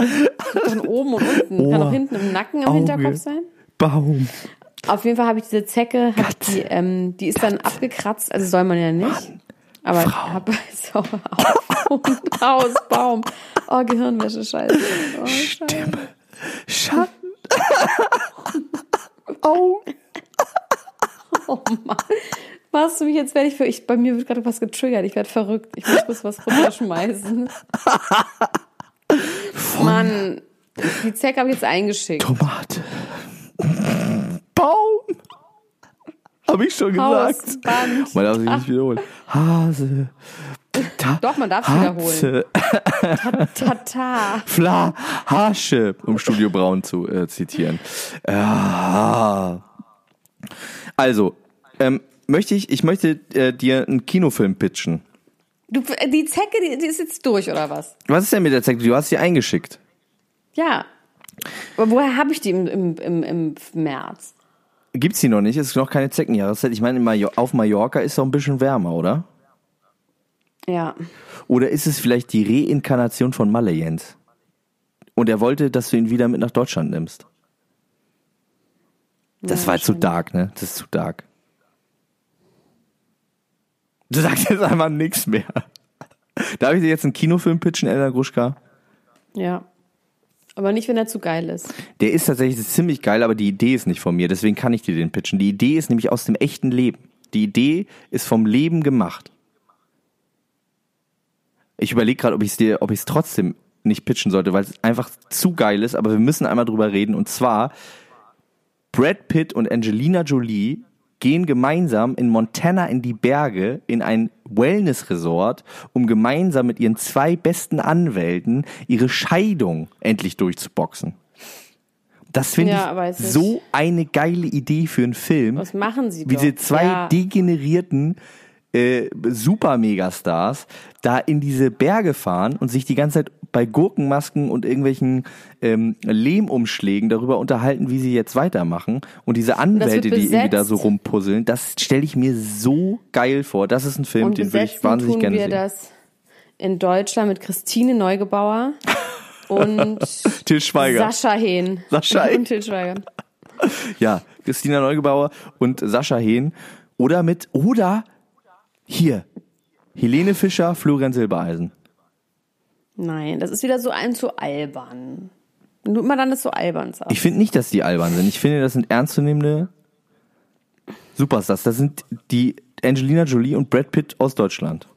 A: Von oben und unten. Oh, Kann auch hinten im Nacken am Auge, Hinterkopf sein?
B: Baum.
A: Auf jeden Fall habe ich diese Zecke, hab die, ähm, die ist dann abgekratzt, also soll man ja nicht. Mann, aber Frau. hab so auf und aus, Baum. Oh, Gehirnwäsche, scheiße. Oh,
B: Stimme. Schatten. Augen.
A: Oh Mann. Machst du mich jetzt fertig für ich bei mir wird gerade was getriggert. Ich werde verrückt. Ich muss kurz was runterschmeißen. Mann, die Zecke habe ich jetzt eingeschickt.
B: Tomate. Baum. Habe ich schon gesagt.
A: Hausband.
B: Man darf sich nicht wiederholen. Hase.
A: Ta Doch, man darf es wiederholen. Tata. Ta
B: Fla. Hasche, um Studio Braun zu äh, zitieren. Ja. Also, ähm, möchte ich, ich möchte äh, dir einen Kinofilm pitchen.
A: Du, die Zecke, die, die, ist jetzt durch, oder was?
B: Was ist denn mit der Zecke? Du hast sie eingeschickt.
A: Ja. Aber woher habe ich die im, im, im, im März?
B: Gibt's die noch nicht? Es ist noch keine Zeckenjahreszeit. Ich meine, auf Mallorca ist es auch ein bisschen wärmer, oder?
A: Ja.
B: Oder ist es vielleicht die Reinkarnation von Malle Jens? Und er wollte, dass du ihn wieder mit nach Deutschland nimmst. Das ja, war zu dark, ne? Das ist zu dark. Du sagst jetzt einfach nichts mehr. Darf ich dir jetzt einen Kinofilm pitchen, Elna Gruschka?
A: Ja. Aber nicht, wenn er zu geil ist.
B: Der ist tatsächlich ziemlich geil, aber die Idee ist nicht von mir. Deswegen kann ich dir den pitchen. Die Idee ist nämlich aus dem echten Leben. Die Idee ist vom Leben gemacht. Ich überlege gerade, ob ich es dir, ob ich es trotzdem nicht pitchen sollte, weil es einfach zu geil ist. Aber wir müssen einmal drüber reden. Und zwar Brad Pitt und Angelina Jolie gehen gemeinsam in Montana in die Berge in ein Wellness-Resort, um gemeinsam mit ihren zwei besten Anwälten ihre Scheidung endlich durchzuboxen. Das finde ja, ich so eine geile Idee für einen Film.
A: Was machen sie
B: Wie diese zwei ja. degenerierten äh, Super-Megastars da in diese Berge fahren und sich die ganze Zeit bei Gurkenmasken und irgendwelchen ähm, Lehmumschlägen darüber unterhalten, wie sie jetzt weitermachen. Und diese Anwälte, die irgendwie da so rumpuzzeln, das stelle ich mir so geil vor. Das ist ein Film, und den würde ich wahnsinnig tun gerne wir sehen. das
A: in Deutschland mit Christine Neugebauer und
B: Till Schweiger.
A: Sascha Hehn.
B: Sascha Hehn.
A: Und Till Schweiger.
B: Ja, Christina Neugebauer und Sascha Hehn. Oder mit, oder hier, Helene Fischer, Florian Silbereisen.
A: Nein, das ist wieder so ein zu albern. Wenn du immer dann das so albern sagst.
B: Ich finde nicht, dass die albern sind. Ich finde, das sind ernstzunehmende Superstars. Das sind die Angelina Jolie und Brad Pitt aus Deutschland.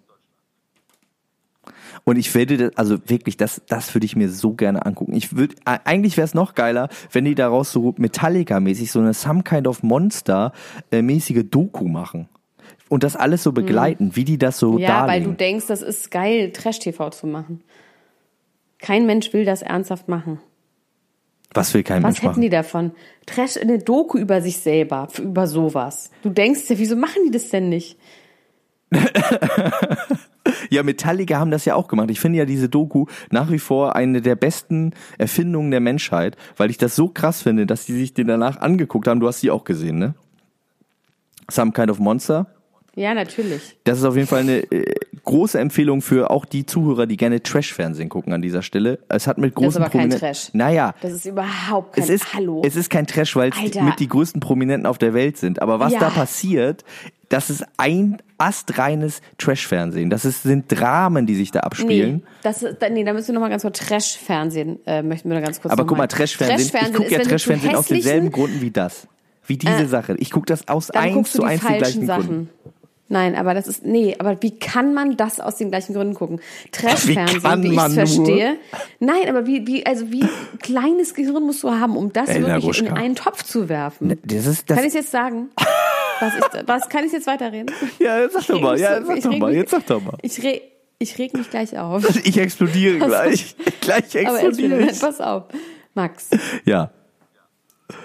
B: Und ich werde, also wirklich, das, das würde ich mir so gerne angucken. Ich würde, eigentlich wäre es noch geiler, wenn die daraus so Metallica-mäßig so eine Some Kind of Monster-mäßige äh, Doku machen und das alles so hm. begleiten, hm. wie die das so
A: Ja, darlegen. weil du denkst, das ist geil, Trash-TV zu machen. Kein Mensch will das ernsthaft machen.
B: Was will kein
A: Was
B: Mensch machen?
A: Was hätten die davon? Trash in eine Doku über sich selber, über sowas. Du denkst ja, wieso machen die das denn nicht?
B: ja, Metallica haben das ja auch gemacht. Ich finde ja diese Doku nach wie vor eine der besten Erfindungen der Menschheit, weil ich das so krass finde, dass die sich den danach angeguckt haben. Du hast sie auch gesehen, ne? Some Kind of Monster.
A: Ja, natürlich.
B: Das ist auf jeden Fall eine äh, große Empfehlung für auch die Zuhörer, die gerne Trash-Fernsehen gucken an dieser Stelle. Es hat mit großen Prominenten. Das ist aber kein Trash. Naja.
A: Das ist überhaupt kein
B: es ist,
A: Hallo.
B: Es ist kein Trash, weil es mit die größten Prominenten auf der Welt sind. Aber was ja. da passiert, das ist ein astreines Trash-Fernsehen. Das ist, sind Dramen, die sich da abspielen.
A: Nee, das ist, nee da müssen wir noch mal ganz kurz Trash-Fernsehen, äh, möchten wir da ganz kurz
B: Aber guck mal, Trash-Fernsehen, Trash ich gucke ja Trash-Fernsehen aus denselben Gründen wie das. Wie diese äh, Sache. Ich gucke das aus eins zu eins die gleichen Sachen. Gründen.
A: Nein, aber das ist, nee, aber wie kann man das aus den gleichen Gründen gucken? Trash-Fernsehen, wie, wie ich es verstehe. Nein, aber wie, wie, also wie kleines Gehirn musst du haben, um das Elna wirklich Ruschka. in einen Topf zu werfen? Ne, das ist, das kann ich jetzt sagen? was, ist, was kann ich jetzt weiterreden?
B: Ja, jetzt sag doch mal, ja, sag doch mal, jetzt sag doch mal.
A: Ich, re, ich reg mich gleich auf.
B: Ich explodiere pass gleich. Auf. gleich explodiere ich.
A: Pass auf. Max.
B: Ja.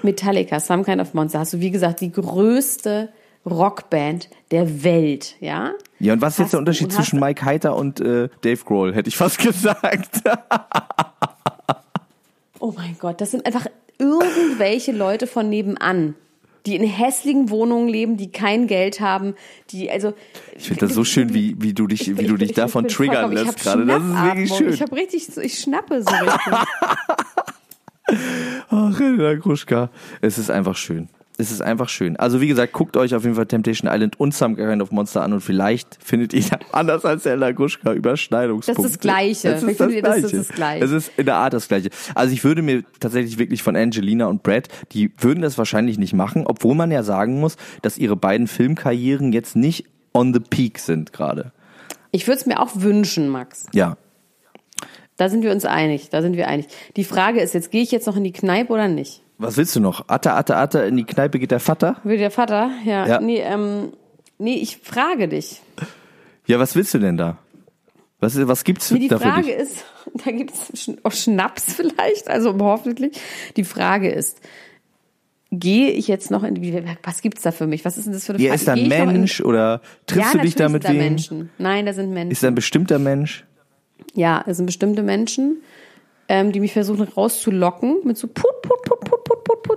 A: Metallica, Some Kind of Monster, hast du wie gesagt die größte Rockband der Welt, ja?
B: Ja, und was ist jetzt der Unterschied zwischen Mike Heiter und äh, Dave Grohl, hätte ich fast gesagt.
A: oh mein Gott, das sind einfach irgendwelche Leute von nebenan die in hässlichen Wohnungen leben, die kein Geld haben, die also.
B: Ich finde das so schön, wie, wie du dich, wie du dich davon triggern lässt gerade. Das ist wirklich schön.
A: Ich habe richtig, ich schnappe so richtig.
B: Ach, Helena Gruschka. Es ist einfach schön es ist einfach schön. Also wie gesagt, guckt euch auf jeden Fall Temptation Island und Some Kind of Monster an und vielleicht findet ihr anders als der Laguschka Überschneidungspunkte.
A: Das ist das Gleiche.
B: Das ist das, Gleiche. Das ist das Gleiche. Es ist in der Art das Gleiche. Also ich würde mir tatsächlich wirklich von Angelina und Brad, die würden das wahrscheinlich nicht machen, obwohl man ja sagen muss, dass ihre beiden Filmkarrieren jetzt nicht on the peak sind gerade.
A: Ich würde es mir auch wünschen, Max.
B: Ja.
A: Da sind wir uns einig, da sind wir einig. Die Frage ist jetzt, gehe ich jetzt noch in die Kneipe oder nicht?
B: Was willst du noch? Atta, atta, atta, in die Kneipe geht der Vater?
A: Will der Vater? Ja. ja. Nee, ähm, nee, ich frage dich.
B: Ja, was willst du denn da? Was, was gibt's nee,
A: die
B: da
A: Frage ist, da gibt's auch Schnaps vielleicht, also hoffentlich. Die Frage ist, gehe ich jetzt noch in die, was gibt's da für mich? Was ist denn das für eine
B: Frage? Ja, ist da ein Mensch oder triffst ja, du dich da mit wem?
A: Menschen. Nein, da sind Menschen.
B: Ist da ein bestimmter Mensch?
A: Ja, es sind bestimmte Menschen ähm, die mich versuchen rauszulocken mit so put, put,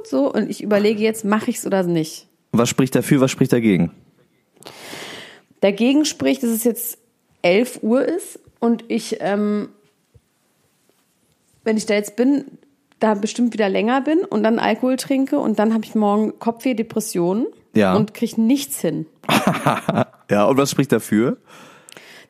A: put, so. Und ich überlege jetzt, mache ich es oder nicht.
B: Was spricht dafür, was spricht dagegen?
A: Dagegen spricht, dass es jetzt 11 Uhr ist und ich, ähm, wenn ich da jetzt bin, da bestimmt wieder länger bin und dann Alkohol trinke und dann habe ich morgen Kopfweh, Depressionen ja. und kriege nichts hin.
B: ja, und was spricht dafür?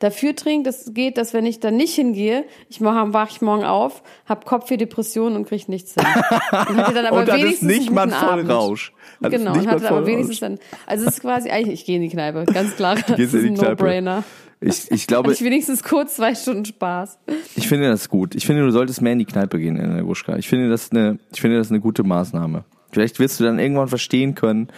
A: Dafür trinkt, das geht, dass wenn ich da nicht hingehe, ich mache, wach ich morgen auf, habe Kopfweh, Depressionen und kriege nichts hin.
B: Und hatte dann aber und wenigstens nicht mal voll Rausch.
A: genau, und hatte aber wenigstens dann, also es ist quasi, eigentlich, ich gehe in die Kneipe, ganz klar, das ist ein No-Brainer.
B: Ich, ich glaube.
A: ich wenigstens kurz zwei Stunden Spaß.
B: Ich finde das gut. Ich finde, du solltest mehr in die Kneipe gehen, in der Guschka. Ich finde das eine, ich finde das eine gute Maßnahme. Vielleicht wirst du dann irgendwann verstehen können.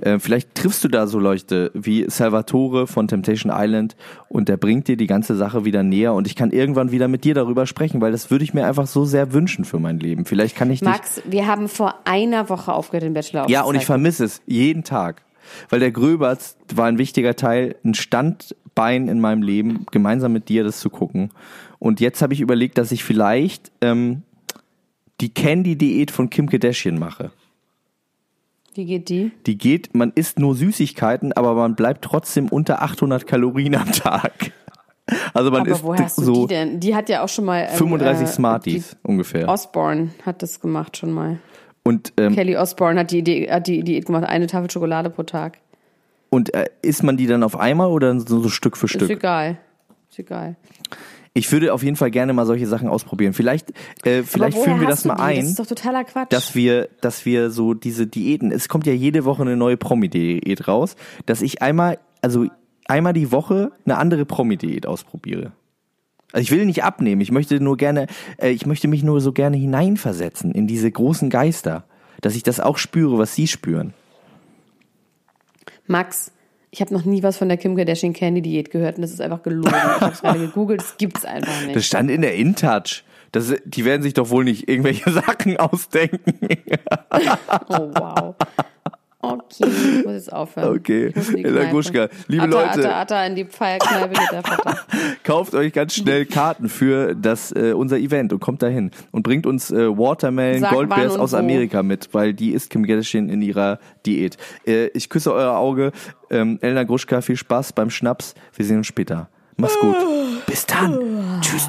B: Äh, vielleicht triffst du da so Leute wie Salvatore von Temptation Island und der bringt dir die ganze Sache wieder näher und ich kann irgendwann wieder mit dir darüber sprechen, weil das würde ich mir einfach so sehr wünschen für mein Leben. Vielleicht kann ich
A: Max, wir haben vor einer Woche aufgehört, den Bachelor
B: Ja, und ich vermisse es jeden Tag. Weil der Gröberts war ein wichtiger Teil, ein Standbein in meinem Leben, gemeinsam mit dir das zu gucken. Und jetzt habe ich überlegt, dass ich vielleicht ähm, die Candy-Diät von Kim Kardashian mache.
A: Wie geht die?
B: Die geht, man isst nur Süßigkeiten, aber man bleibt trotzdem unter 800 Kalorien am Tag. Also man
A: aber
B: isst
A: woher hast du so die denn? Die hat ja auch schon mal
B: ähm, 35 äh, Smarties ungefähr.
A: Osborne hat das gemacht schon mal.
B: Und ähm,
A: Kelly Osborne hat die Idee, hat die Diät gemacht, eine Tafel Schokolade pro Tag.
B: Und äh, isst man die dann auf einmal oder so, so Stück für Stück?
A: Ist egal. Ist egal.
B: Ich würde auf jeden Fall gerne mal solche Sachen ausprobieren. Vielleicht, äh, vielleicht führen wir das mal ein. Das
A: ist doch totaler Quatsch.
B: Dass wir, dass wir so diese Diäten, es kommt ja jede Woche eine neue Promi-Diät raus, dass ich einmal, also einmal die Woche eine andere Promi-Diät ausprobiere. Also ich will nicht abnehmen, ich möchte nur gerne, äh, ich möchte mich nur so gerne hineinversetzen in diese großen Geister, dass ich das auch spüre, was sie spüren.
A: Max, ich habe noch nie was von der Kim Kardashian Candy Diät gehört und das ist einfach gelogen. Ich habe es gerade gegoogelt, das gibt's einfach nicht.
B: Das stand in der InTouch. Das, die werden sich doch wohl nicht irgendwelche Sachen ausdenken.
A: oh wow. Okay, ich muss jetzt aufhören.
B: Okay, Guschka. Liebe
A: Atta,
B: Leute.
A: Atta, Atta, in die Feierkneipe geht der Vater.
B: Kauft euch ganz schnell Karten für das äh, unser Event und kommt dahin und bringt uns äh, Watermelon Sag Goldbears aus wo. Amerika mit, weil die ist Kim Kardashian in ihrer Diät. Äh, ich küsse euer Auge. Ähm, Elena Gruschka, viel Spaß beim Schnaps. Wir sehen uns später. Mach's gut. Bis dann. Tschüss.